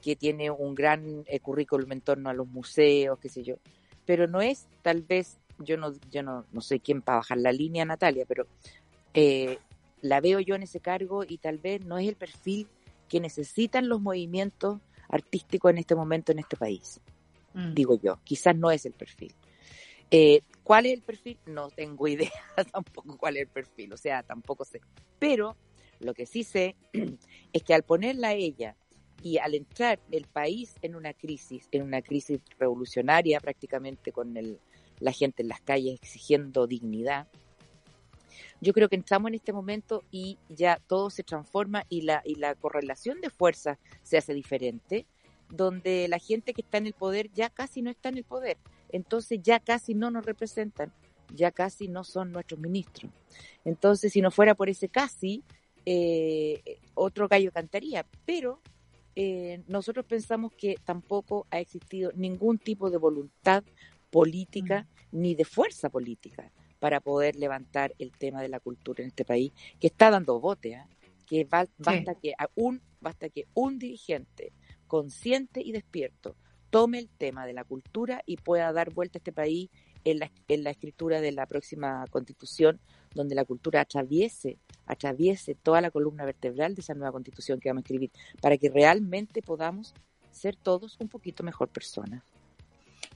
que tiene un gran eh, currículum en torno a los museos, qué sé yo, pero no es tal vez, yo no, yo no, no sé quién para bajar la línea, Natalia, pero eh, la veo yo en ese cargo y tal vez no es el perfil que necesitan los movimientos artísticos en este momento en este país. Mm. Digo yo, quizás no es el perfil. Eh, ¿Cuál es el perfil? No tengo idea tampoco cuál es el perfil, o sea, tampoco sé. Pero lo que sí sé es que al ponerla a ella y al entrar el país en una crisis, en una crisis revolucionaria prácticamente con el, la gente en las calles exigiendo dignidad, yo creo que estamos en este momento y ya todo se transforma y la, y la correlación de fuerzas se hace diferente, donde la gente que está en el poder ya casi no está en el poder, entonces ya casi no nos representan, ya casi no son nuestros ministros. Entonces, si no fuera por ese casi, eh, otro gallo cantaría, pero eh, nosotros pensamos que tampoco ha existido ningún tipo de voluntad política mm. ni de fuerza política para poder levantar el tema de la cultura en este país, que está dando bote, ¿ah? que basta, que un, basta que un dirigente consciente y despierto tome el tema de la cultura y pueda dar vuelta a este país en la, en la escritura de la próxima constitución, donde la cultura atraviese, atraviese toda la columna vertebral de esa nueva constitución que vamos a escribir, para que realmente podamos ser todos un poquito mejor personas.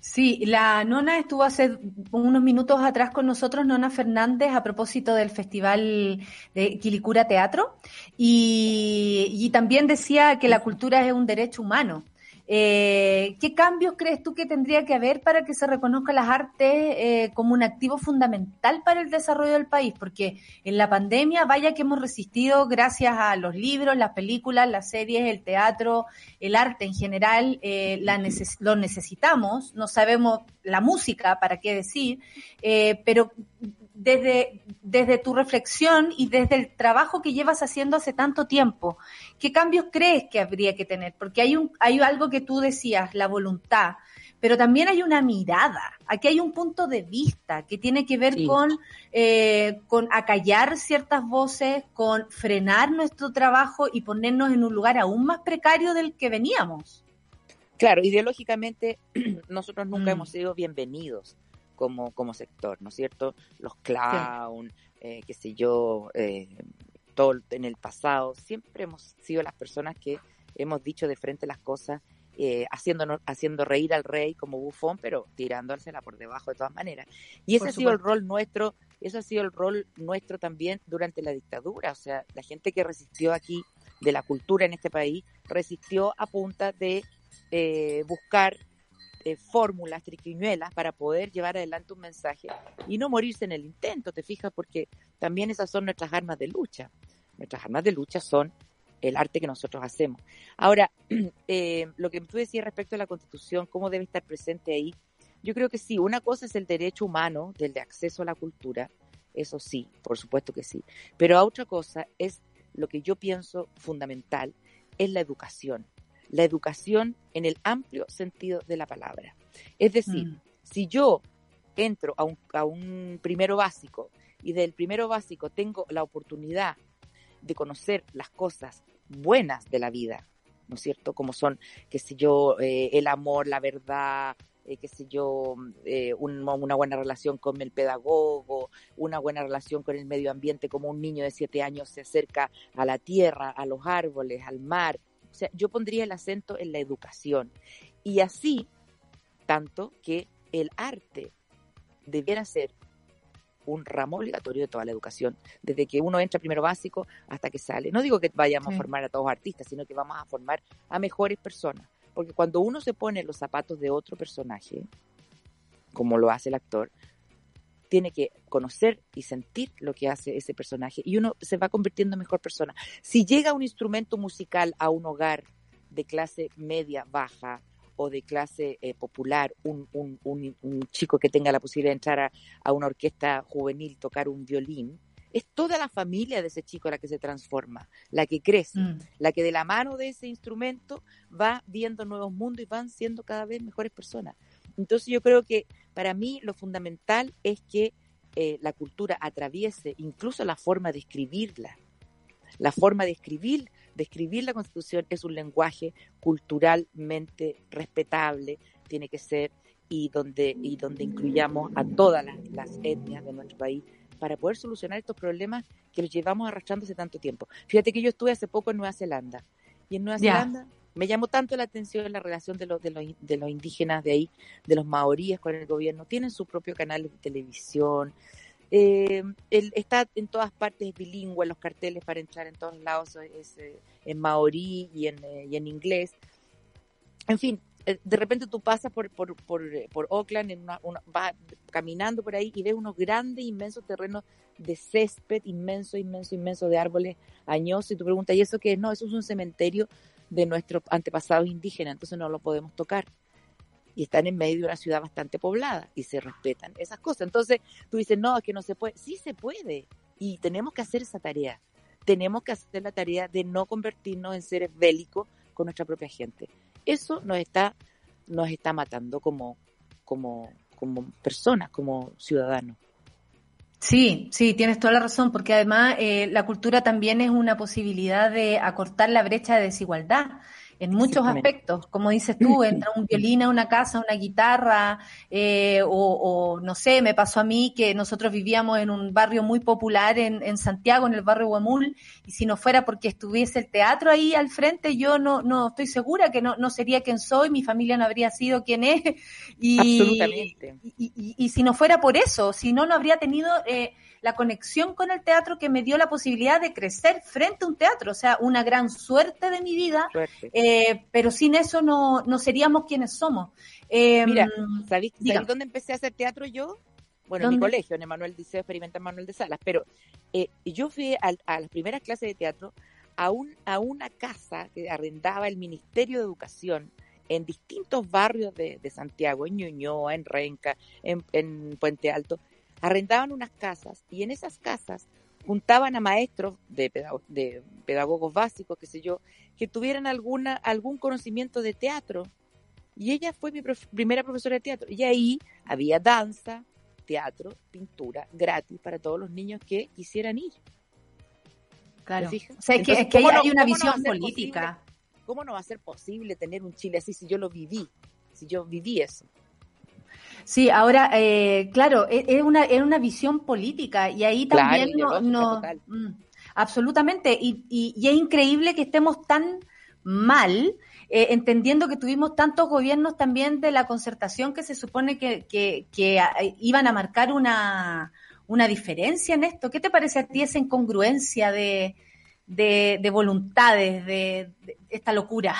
Sí, la Nona estuvo hace unos minutos atrás con nosotros, Nona Fernández, a propósito del Festival de Quilicura Teatro, y, y también decía que la cultura es un derecho humano. Eh, ¿Qué cambios crees tú que tendría que haber para que se reconozca las artes eh, como un activo fundamental para el desarrollo del país? Porque en la pandemia, vaya que hemos resistido gracias a los libros, las películas, las series, el teatro, el arte en general, eh, lo necesitamos, no sabemos la música, para qué decir, eh, pero desde, desde tu reflexión y desde el trabajo que llevas haciendo hace tanto tiempo, ¿qué cambios crees que habría que tener? Porque hay, un, hay algo que tú decías, la voluntad, pero también hay una mirada. Aquí hay un punto de vista que tiene que ver con, eh, con acallar ciertas voces, con frenar nuestro trabajo y ponernos en un lugar aún más precario del que veníamos. Claro, ideológicamente nosotros nunca mm. hemos sido bienvenidos como, como sector, ¿no es cierto? Los clown, eh, qué sé yo, eh, todo en el pasado, siempre hemos sido las personas que hemos dicho de frente las cosas, eh, haciendo reír al rey como bufón, pero tirándosela por debajo de todas maneras. Y ese ha sido el rol nuestro, ese ha sido el rol nuestro también durante la dictadura, o sea, la gente que resistió aquí de la cultura en este país, resistió a punta de eh, buscar eh, fórmulas, triquiñuelas para poder llevar adelante un mensaje y no morirse en el intento, te fijas, porque también esas son nuestras armas de lucha. Nuestras armas de lucha son el arte que nosotros hacemos. Ahora, eh, lo que tú decías respecto a la Constitución, cómo debe estar presente ahí, yo creo que sí, una cosa es el derecho humano del de acceso a la cultura, eso sí, por supuesto que sí, pero otra cosa es lo que yo pienso fundamental, es la educación la educación en el amplio sentido de la palabra. Es decir, mm. si yo entro a un, a un primero básico y del primero básico tengo la oportunidad de conocer las cosas buenas de la vida, ¿no es cierto? Como son, qué sé yo, eh, el amor, la verdad, eh, qué sé yo, eh, una buena relación con el pedagogo, una buena relación con el medio ambiente, como un niño de siete años se acerca a la tierra, a los árboles, al mar, o sea, yo pondría el acento en la educación. Y así, tanto que el arte debiera ser un ramo obligatorio de toda la educación, desde que uno entra primero básico hasta que sale. No digo que vayamos a formar a todos artistas, sino que vamos a formar a mejores personas. Porque cuando uno se pone los zapatos de otro personaje, como lo hace el actor, tiene que conocer y sentir lo que hace ese personaje y uno se va convirtiendo en mejor persona. Si llega un instrumento musical a un hogar de clase media, baja o de clase eh, popular, un, un, un, chico que tenga la posibilidad de entrar a, a una orquesta juvenil, tocar un violín, es toda la familia de ese chico la que se transforma, la que crece, mm. la que de la mano de ese instrumento va viendo nuevos mundos y van siendo cada vez mejores personas. Entonces yo creo que para mí lo fundamental es que eh, la cultura atraviese incluso la forma de escribirla. La forma de escribir, de escribir la constitución es un lenguaje culturalmente respetable, tiene que ser, y donde, y donde incluyamos a todas las etnias de nuestro país para poder solucionar estos problemas que los llevamos arrastrando hace tanto tiempo. Fíjate que yo estuve hace poco en Nueva Zelanda y en Nueva Zelanda me llamó tanto la atención la relación de los, de los, de los indígenas de ahí, de los maoríes con el gobierno. Tienen su propio canal de televisión. Eh, está en todas partes bilingüe, los carteles para entrar en todos lados es, eh, en maorí y en, eh, y en inglés. En fin, eh, de repente tú pasas por, por, por, eh, por Oakland, en una, vas caminando por ahí y ves unos grandes, inmensos terrenos de césped, inmenso, inmenso, inmenso, de árboles añosos, y tú preguntas, ¿y eso qué es? No, eso es un cementerio de nuestros antepasados indígenas, entonces no lo podemos tocar. Y están en medio de una ciudad bastante poblada y se respetan esas cosas. Entonces tú dices, no, es que no se puede. Sí se puede. Y tenemos que hacer esa tarea. Tenemos que hacer la tarea de no convertirnos en seres bélicos con nuestra propia gente. Eso nos está, nos está matando como, como, como personas, como ciudadanos. Sí, sí, tienes toda la razón, porque además eh, la cultura también es una posibilidad de acortar la brecha de desigualdad en muchos aspectos. Como dices tú, entra un violín a una casa, una guitarra, eh, o, no sé, me pasó a mí que nosotros vivíamos en un barrio muy popular en, en Santiago, en el barrio Guamul, y si no fuera porque estuviese el teatro ahí al frente, yo no, no estoy segura que no, no sería quien soy, mi familia no habría sido quien es. Y, Absolutamente. Y, y, si no fuera por eso, si no, no habría tenido... Eh, la conexión con el teatro que me dio la posibilidad de crecer frente a un teatro, o sea, una gran suerte de mi vida, eh, pero sin eso no, no seríamos quienes somos. Eh, Mira, ¿sabéis, dónde empecé a hacer teatro yo? Bueno, en mi colegio, en Emanuel Diceo Experimental Manuel de Salas, pero eh, yo fui a, las primeras clases de teatro a, un, a una casa que arrendaba el Ministerio de Educación en distintos barrios de, Santiago, en Ñuñoa, en Renca, en, en Puente Alto, arrendaban unas casas y en esas casas juntaban a maestros de, de pedagogos básicos, qué sé yo, que tuvieran alguna, algún conocimiento de teatro. Y ella fue mi primera profesora de teatro. Y ahí había danza, teatro, pintura, gratis para todos los niños que quisieran ir. Claro. O sea, es que, hay una visión política. ¿Cómo no va a ser posible tener un Chile así si yo lo viví? Si yo viví eso. Sí, ahora, eh, claro, e, es una, es una visión política y ahí también no, mm, absolutamente, y, y, es increíble que estemos tan mal, eh, entendiendo que tuvimos tantos gobiernos también de la concertación que se supone que, que, que iban a marcar una, una diferencia en esto. ¿Qué te parece a ti esa incongruencia de, de, de voluntades, de, de, esta locura?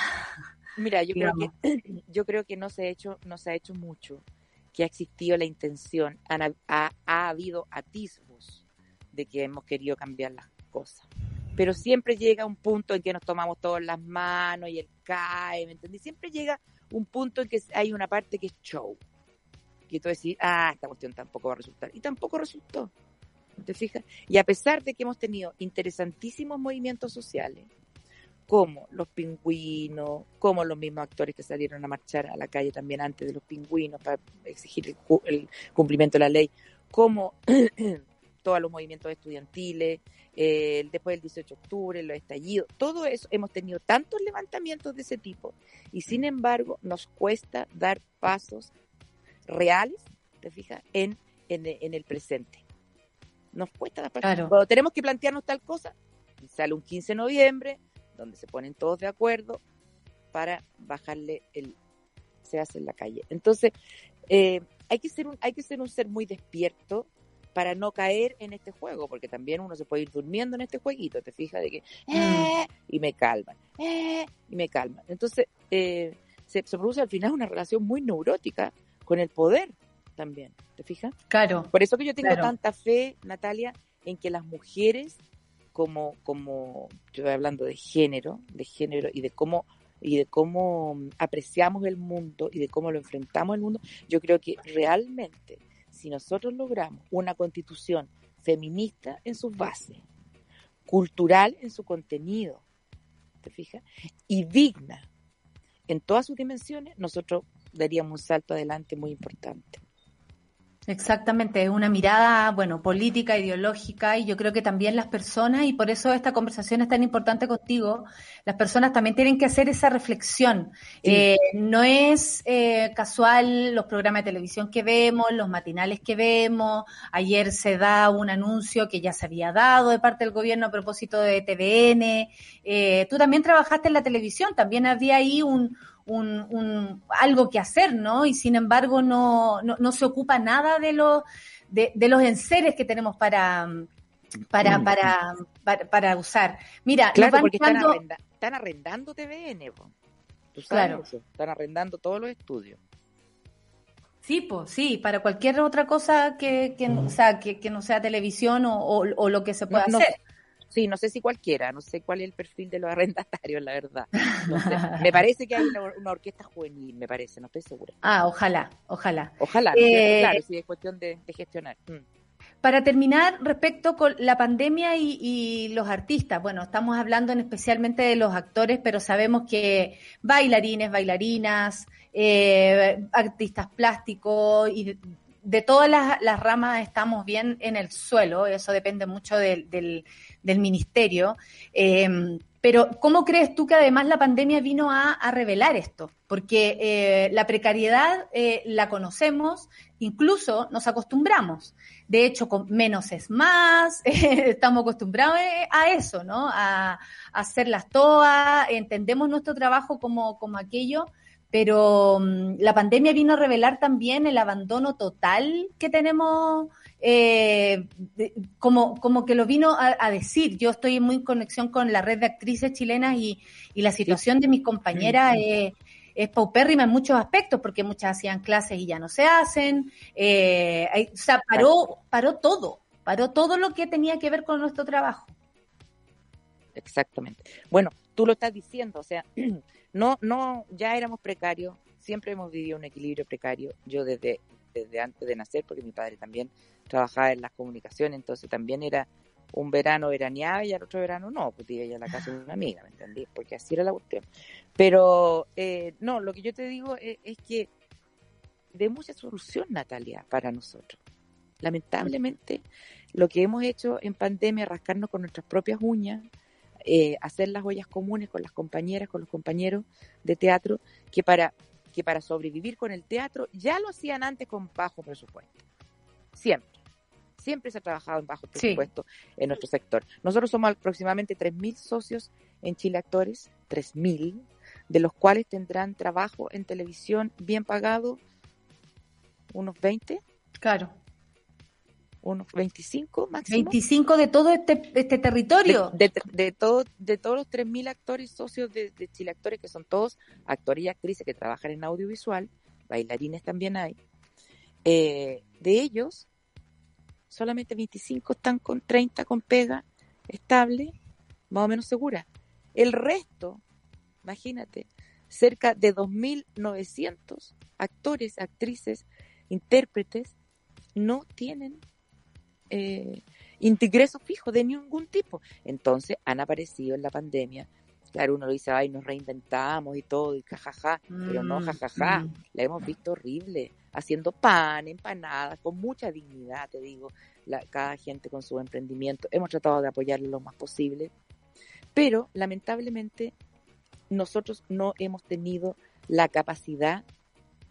Mira, yo creo, que, yo creo que no se ha hecho, no se ha hecho mucho que ha existido la intención, ha, habido atisbos de que hemos querido cambiar las cosas. Pero siempre llega un punto en que nos tomamos todas las manos y el cae, ¿me entendí? Siempre llega un punto en que hay una parte que es show. Y tú decís, ah, esta cuestión tampoco va a resultar. Y tampoco resultó. ¿Te fijas? Y a pesar de que hemos tenido interesantísimos movimientos sociales, como los pingüinos, como los mismos actores que salieron a marchar a la calle también antes de los pingüinos para exigir el, cumplimiento de la ley, como todos los movimientos estudiantiles, eh, después del 18 de octubre, los estallidos, todo eso, hemos tenido tantos levantamientos de ese tipo y sin embargo nos cuesta dar pasos reales, ¿te fijas?, en, en, el presente. Nos cuesta dar pasos. Cuando tenemos que plantearnos tal cosa, sale un 15 de noviembre, donde se ponen todos de acuerdo para bajarle el se hace en la calle. Entonces, eh, hay, que ser un, hay que ser un ser muy despierto para no caer en este juego, porque también uno se puede ir durmiendo en este jueguito, te fijas de que, mm. eh, y me calman, eh, y me calman. Entonces, se, se, produce al final una relación muy neurótica con el poder también, ¿te fijas? Claro. Por eso que yo tengo claro. tanta fe, Natalia, en que las mujeres, como, como, yo estoy hablando de género, de género y de cómo y de cómo apreciamos el mundo y de cómo lo enfrentamos el mundo, yo creo que realmente si nosotros logramos una constitución feminista en sus bases, cultural en su contenido, ¿te fijas? Y digna en todas sus dimensiones, nosotros daríamos un salto adelante muy importante. Exactamente, es una mirada, bueno, política, ideológica, y yo creo que también las personas, y por eso esta conversación es tan importante contigo, las personas también tienen que hacer esa reflexión. Sí. Eh, no es eh, casual los programas de televisión que vemos, los matinales que vemos. Ayer se da un anuncio que ya se había dado de parte del gobierno a propósito de TVN. Eh, tú también trabajaste en la televisión, también había ahí un, un, un, algo que hacer, ¿no? Y sin embargo no, no, no se ocupa nada de los, de, de, los enseres que tenemos para, para, Mm. para, para, para usar. Mira, Claro, van porque están, arrenda- están arrendando TVN, po. Tú sabes Claro. eso, están arrendando todos los estudios. Sí, pues sí, para cualquier otra cosa que, que, o sea, que, que no sea televisión o, o, o lo que se pueda No- no hacer. Sí, no sé si cualquiera, no sé cuál es el perfil de los arrendatarios, la verdad. No sé. Me parece que hay una, una orquesta juvenil, me parece, no estoy segura. Ah, ojalá, ojalá. Ojalá. Eh, claro, sí, es cuestión de, de gestionar. Mm. Para terminar, respecto con la pandemia y, y los artistas, bueno, estamos hablando en especialmente de los actores, pero sabemos que bailarines, bailarinas, eh, artistas plásticos y de, todas las, las ramas estamos bien en el suelo, eso depende mucho del, del, ministerio. Eh, pero, ¿cómo crees tú que además la pandemia vino a, revelar esto? Porque eh, la precariedad eh, la conocemos, incluso nos acostumbramos. De hecho, menos es más, estamos acostumbrados eh, a eso, ¿no? A, a hacerlas todas, entendemos nuestro trabajo como, como aquello, pero um, la pandemia vino a revelar también el abandono total que tenemos, eh, de, como, como que lo vino a, a, decir. Yo estoy muy en conexión con la red de actrices chilenas y, y la situación de mis compañeras es, es paupérrima en muchos aspectos, porque muchas hacían clases y ya no se hacen. Eh, hay, o sea, paró, paró todo, paró todo lo que tenía que ver con nuestro trabajo. Exactamente. Bueno, tú lo estás diciendo, o sea, no, no, ya éramos precarios, siempre hemos vivido un equilibrio precario. Yo desde, desde antes de nacer, porque mi padre también trabajaba en las comunicaciones, entonces también era un verano veraneaba y al otro verano no, pues iba a la casa de una amiga, ¿me entendí? Porque así era la cuestión. Pero eh, no, lo que yo te digo es, es que de mucha solución, Natalia, para nosotros. Lamentablemente, lo que hemos hecho en pandemia, rascarnos con nuestras propias uñas, eh, hacer las ollas comunes con las compañeras, con los compañeros de teatro, que para, que para sobrevivir con el teatro ya lo hacían antes con bajo presupuesto. Siempre. Siempre se ha trabajado en bajo presupuesto sí. en nuestro sector. Nosotros somos aproximadamente 3.000 socios en Chile Actores, 3.000, de los cuales tendrán trabajo en televisión bien pagado unos 20. Claro unos 25 máximo. 25 de todo este, este territorio. De, de, de, todo, de todos los 3.000 actores socios de, de, Chile Actores, que son todos actores y actrices que trabajan en audiovisual, bailarines también hay. Eh, de ellos, solamente 25 están con 30 con pega estable, más o menos segura. El resto, imagínate, cerca de 2.900 actores, actrices, intérpretes, no tienen eh, ingresos fijos de ningún tipo. Entonces han aparecido en la pandemia. Claro, uno lo dice, ay, nos reinventamos y todo, y jajaja, mm, pero no, jajaja, mm. la hemos visto horrible, haciendo pan, empanadas, con mucha dignidad, te digo, la, cada gente con su emprendimiento. Hemos tratado de apoyarlo lo más posible, pero lamentablemente nosotros no hemos tenido la capacidad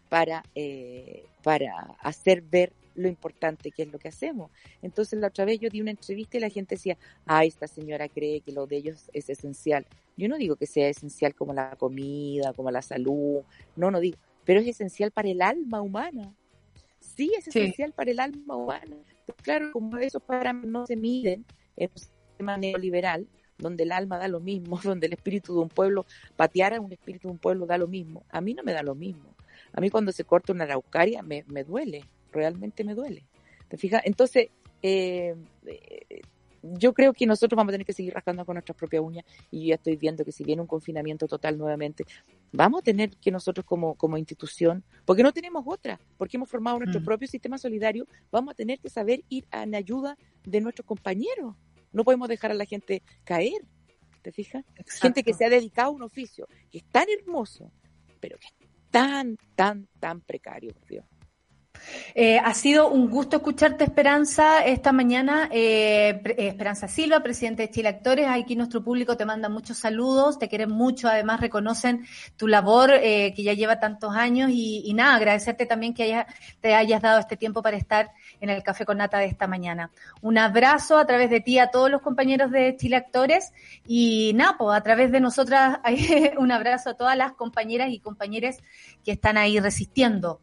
para, eh, para hacer ver lo importante que es lo que hacemos. Entonces la otra vez yo di una entrevista y la gente decía, ah, esta señora cree que lo de ellos es esencial. Yo no digo que sea esencial como la comida, como la salud, no, no digo, pero es esencial para el alma humana. Sí, es esencial sí. para el alma humana. Pero claro, como esos parámetros no se miden en un sistema neoliberal, donde el alma da lo mismo, donde el espíritu de un pueblo, patear a un espíritu de un pueblo da lo mismo. A mí no me da lo mismo. A mí cuando se corta una araucaria me, me duele, realmente me duele. ¿Te fijas? Entonces, eh, eh, yo creo que nosotros vamos a tener que seguir rascando con nuestras propias uñas y ya estoy viendo que si viene un confinamiento total nuevamente, vamos a tener que nosotros como, como institución, porque no tenemos otra, porque hemos formado nuestro Mm. propio sistema solidario, vamos a tener que saber ir en ayuda de nuestros compañeros. No podemos dejar a la gente caer, ¿te fijas? Gente que se ha dedicado a un oficio que es tan hermoso, pero que es tan, tan, tan precario, por Dios. Eh, ha sido un gusto escucharte, Esperanza, esta mañana. Eh, eh, Esperanza Silva, presidente de Chile Actores. Aquí nuestro público te manda muchos saludos, te quieren mucho, además reconocen tu labor que ya lleva tantos años y, nada, agradecerte también que te hayas dado este tiempo para estar en el Café con Nata de esta mañana. Un abrazo a través de ti a todos los compañeros de Chile Actores y nada, pues, a través de nosotras un abrazo a todas las compañeras y compañeros que están ahí resistiendo.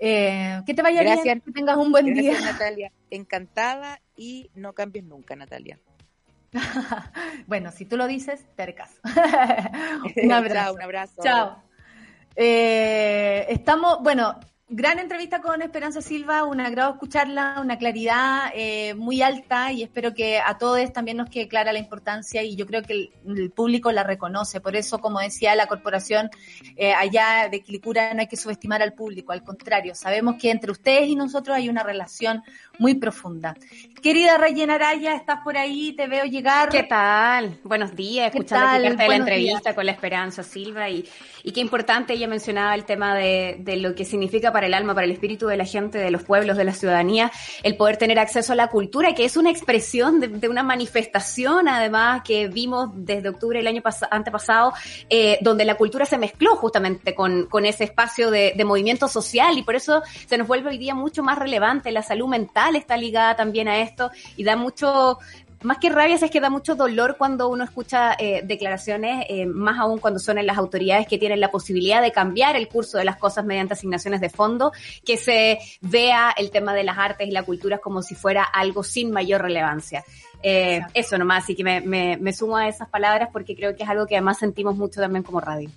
Eh, que te vaya Gracias. bien, que tengas un buen Gracias, día. Natalia. Encantada y no cambies nunca, Natalia. bueno, si tú lo dices, tercas. un abrazo. Chao, un abrazo. Chao. Eh, estamos, bueno, gran entrevista con Esperanza Silva, un agrado escucharla, una claridad eh, muy alta y espero que a todos también nos quede clara la importancia y yo creo que el, el público la reconoce. Por eso, como decía la corporación eh, allá de Quilicura, no hay que subestimar al público, al contrario, sabemos que entre ustedes y nosotros hay una relación muy profunda. Querida Rayena Araya, estás por ahí, te veo llegar. ¿Qué tal? Buenos días, ¿Qué escuchando tal? aquí parte de la entrevista días. con la Esperanza Silva y, y qué importante ella mencionaba el tema de, de lo que significa para el alma, para el espíritu de la gente, de los pueblos, de la ciudadanía, el poder tener acceso a la cultura, que es una expresión de, de una manifestación, además, que vimos desde octubre del año pas- antepasado, eh, donde la cultura se mezcló justamente con, con ese espacio de movimiento social y por eso se nos vuelve hoy día mucho más relevante. La salud mental está ligada también a esto y da mucho más que rabia es que da mucho dolor cuando uno escucha eh, declaraciones, eh, más aún cuando son en las autoridades que tienen la posibilidad de cambiar el curso de las cosas mediante asignaciones de fondo, que se vea el tema de las artes y la cultura como si fuera algo sin mayor relevancia. Eh, eso nomás, así que me, me, me sumo a esas palabras porque creo que es algo que además sentimos mucho también como radio.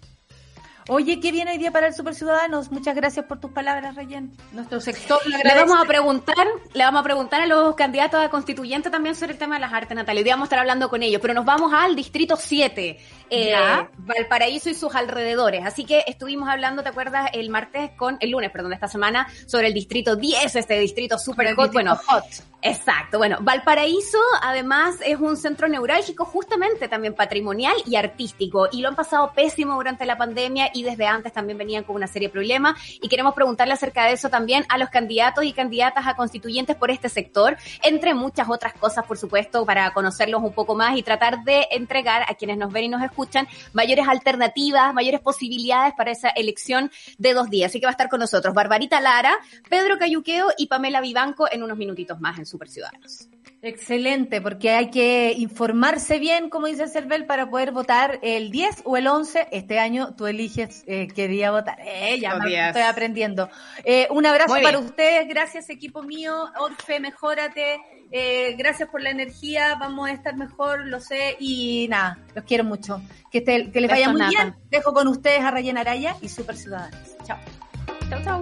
Oye, ¿qué viene hoy día para el Super Ciudadanos? Muchas gracias por tus palabras, Rayen. Nuestro sector lo Le vamos a preguntar, le vamos a preguntar a los candidatos a constituyente también sobre el tema de las artes, Natalia. Hoy día vamos a estar hablando con ellos, pero nos vamos al distrito 7, eh. Valparaíso y sus alrededores. Así que estuvimos hablando, ¿te acuerdas? El martes con, el lunes, perdón, de esta semana, sobre el distrito 10, este distrito super hot. Bueno, hot. Exacto, bueno, Valparaíso además es un centro neurálgico justamente también patrimonial y artístico y lo han pasado pésimo durante la pandemia y desde antes también venían con una serie de problemas y queremos preguntarle acerca de eso también a los candidatos y candidatas a constituyentes por este sector, entre muchas otras cosas por supuesto para conocerlos un poco más y tratar de entregar a quienes nos ven y nos escuchan mayores alternativas, mayores posibilidades para esa elección de dos días. Así que va a estar con nosotros Barbarita Lara, Pedro Cayuqueo y Pamela Vivanco en unos minutitos más en Super Ciudadanos. Excelente, porque hay que informarse bien, como dice Cervel, para poder votar el 10 o el 11. Este año tú eliges eh, qué día votar. Eh, ya me estoy aprendiendo. Eh, un abrazo para ustedes, gracias equipo mío. Orfe, mejórate. Eh, gracias por la energía, vamos a estar mejor, lo sé. Y nada, los quiero mucho. Que, este- que les vaya muy bien. Dejo con ustedes a Rayen Araya y Super Ciudadanos. Chao. Chau, chau.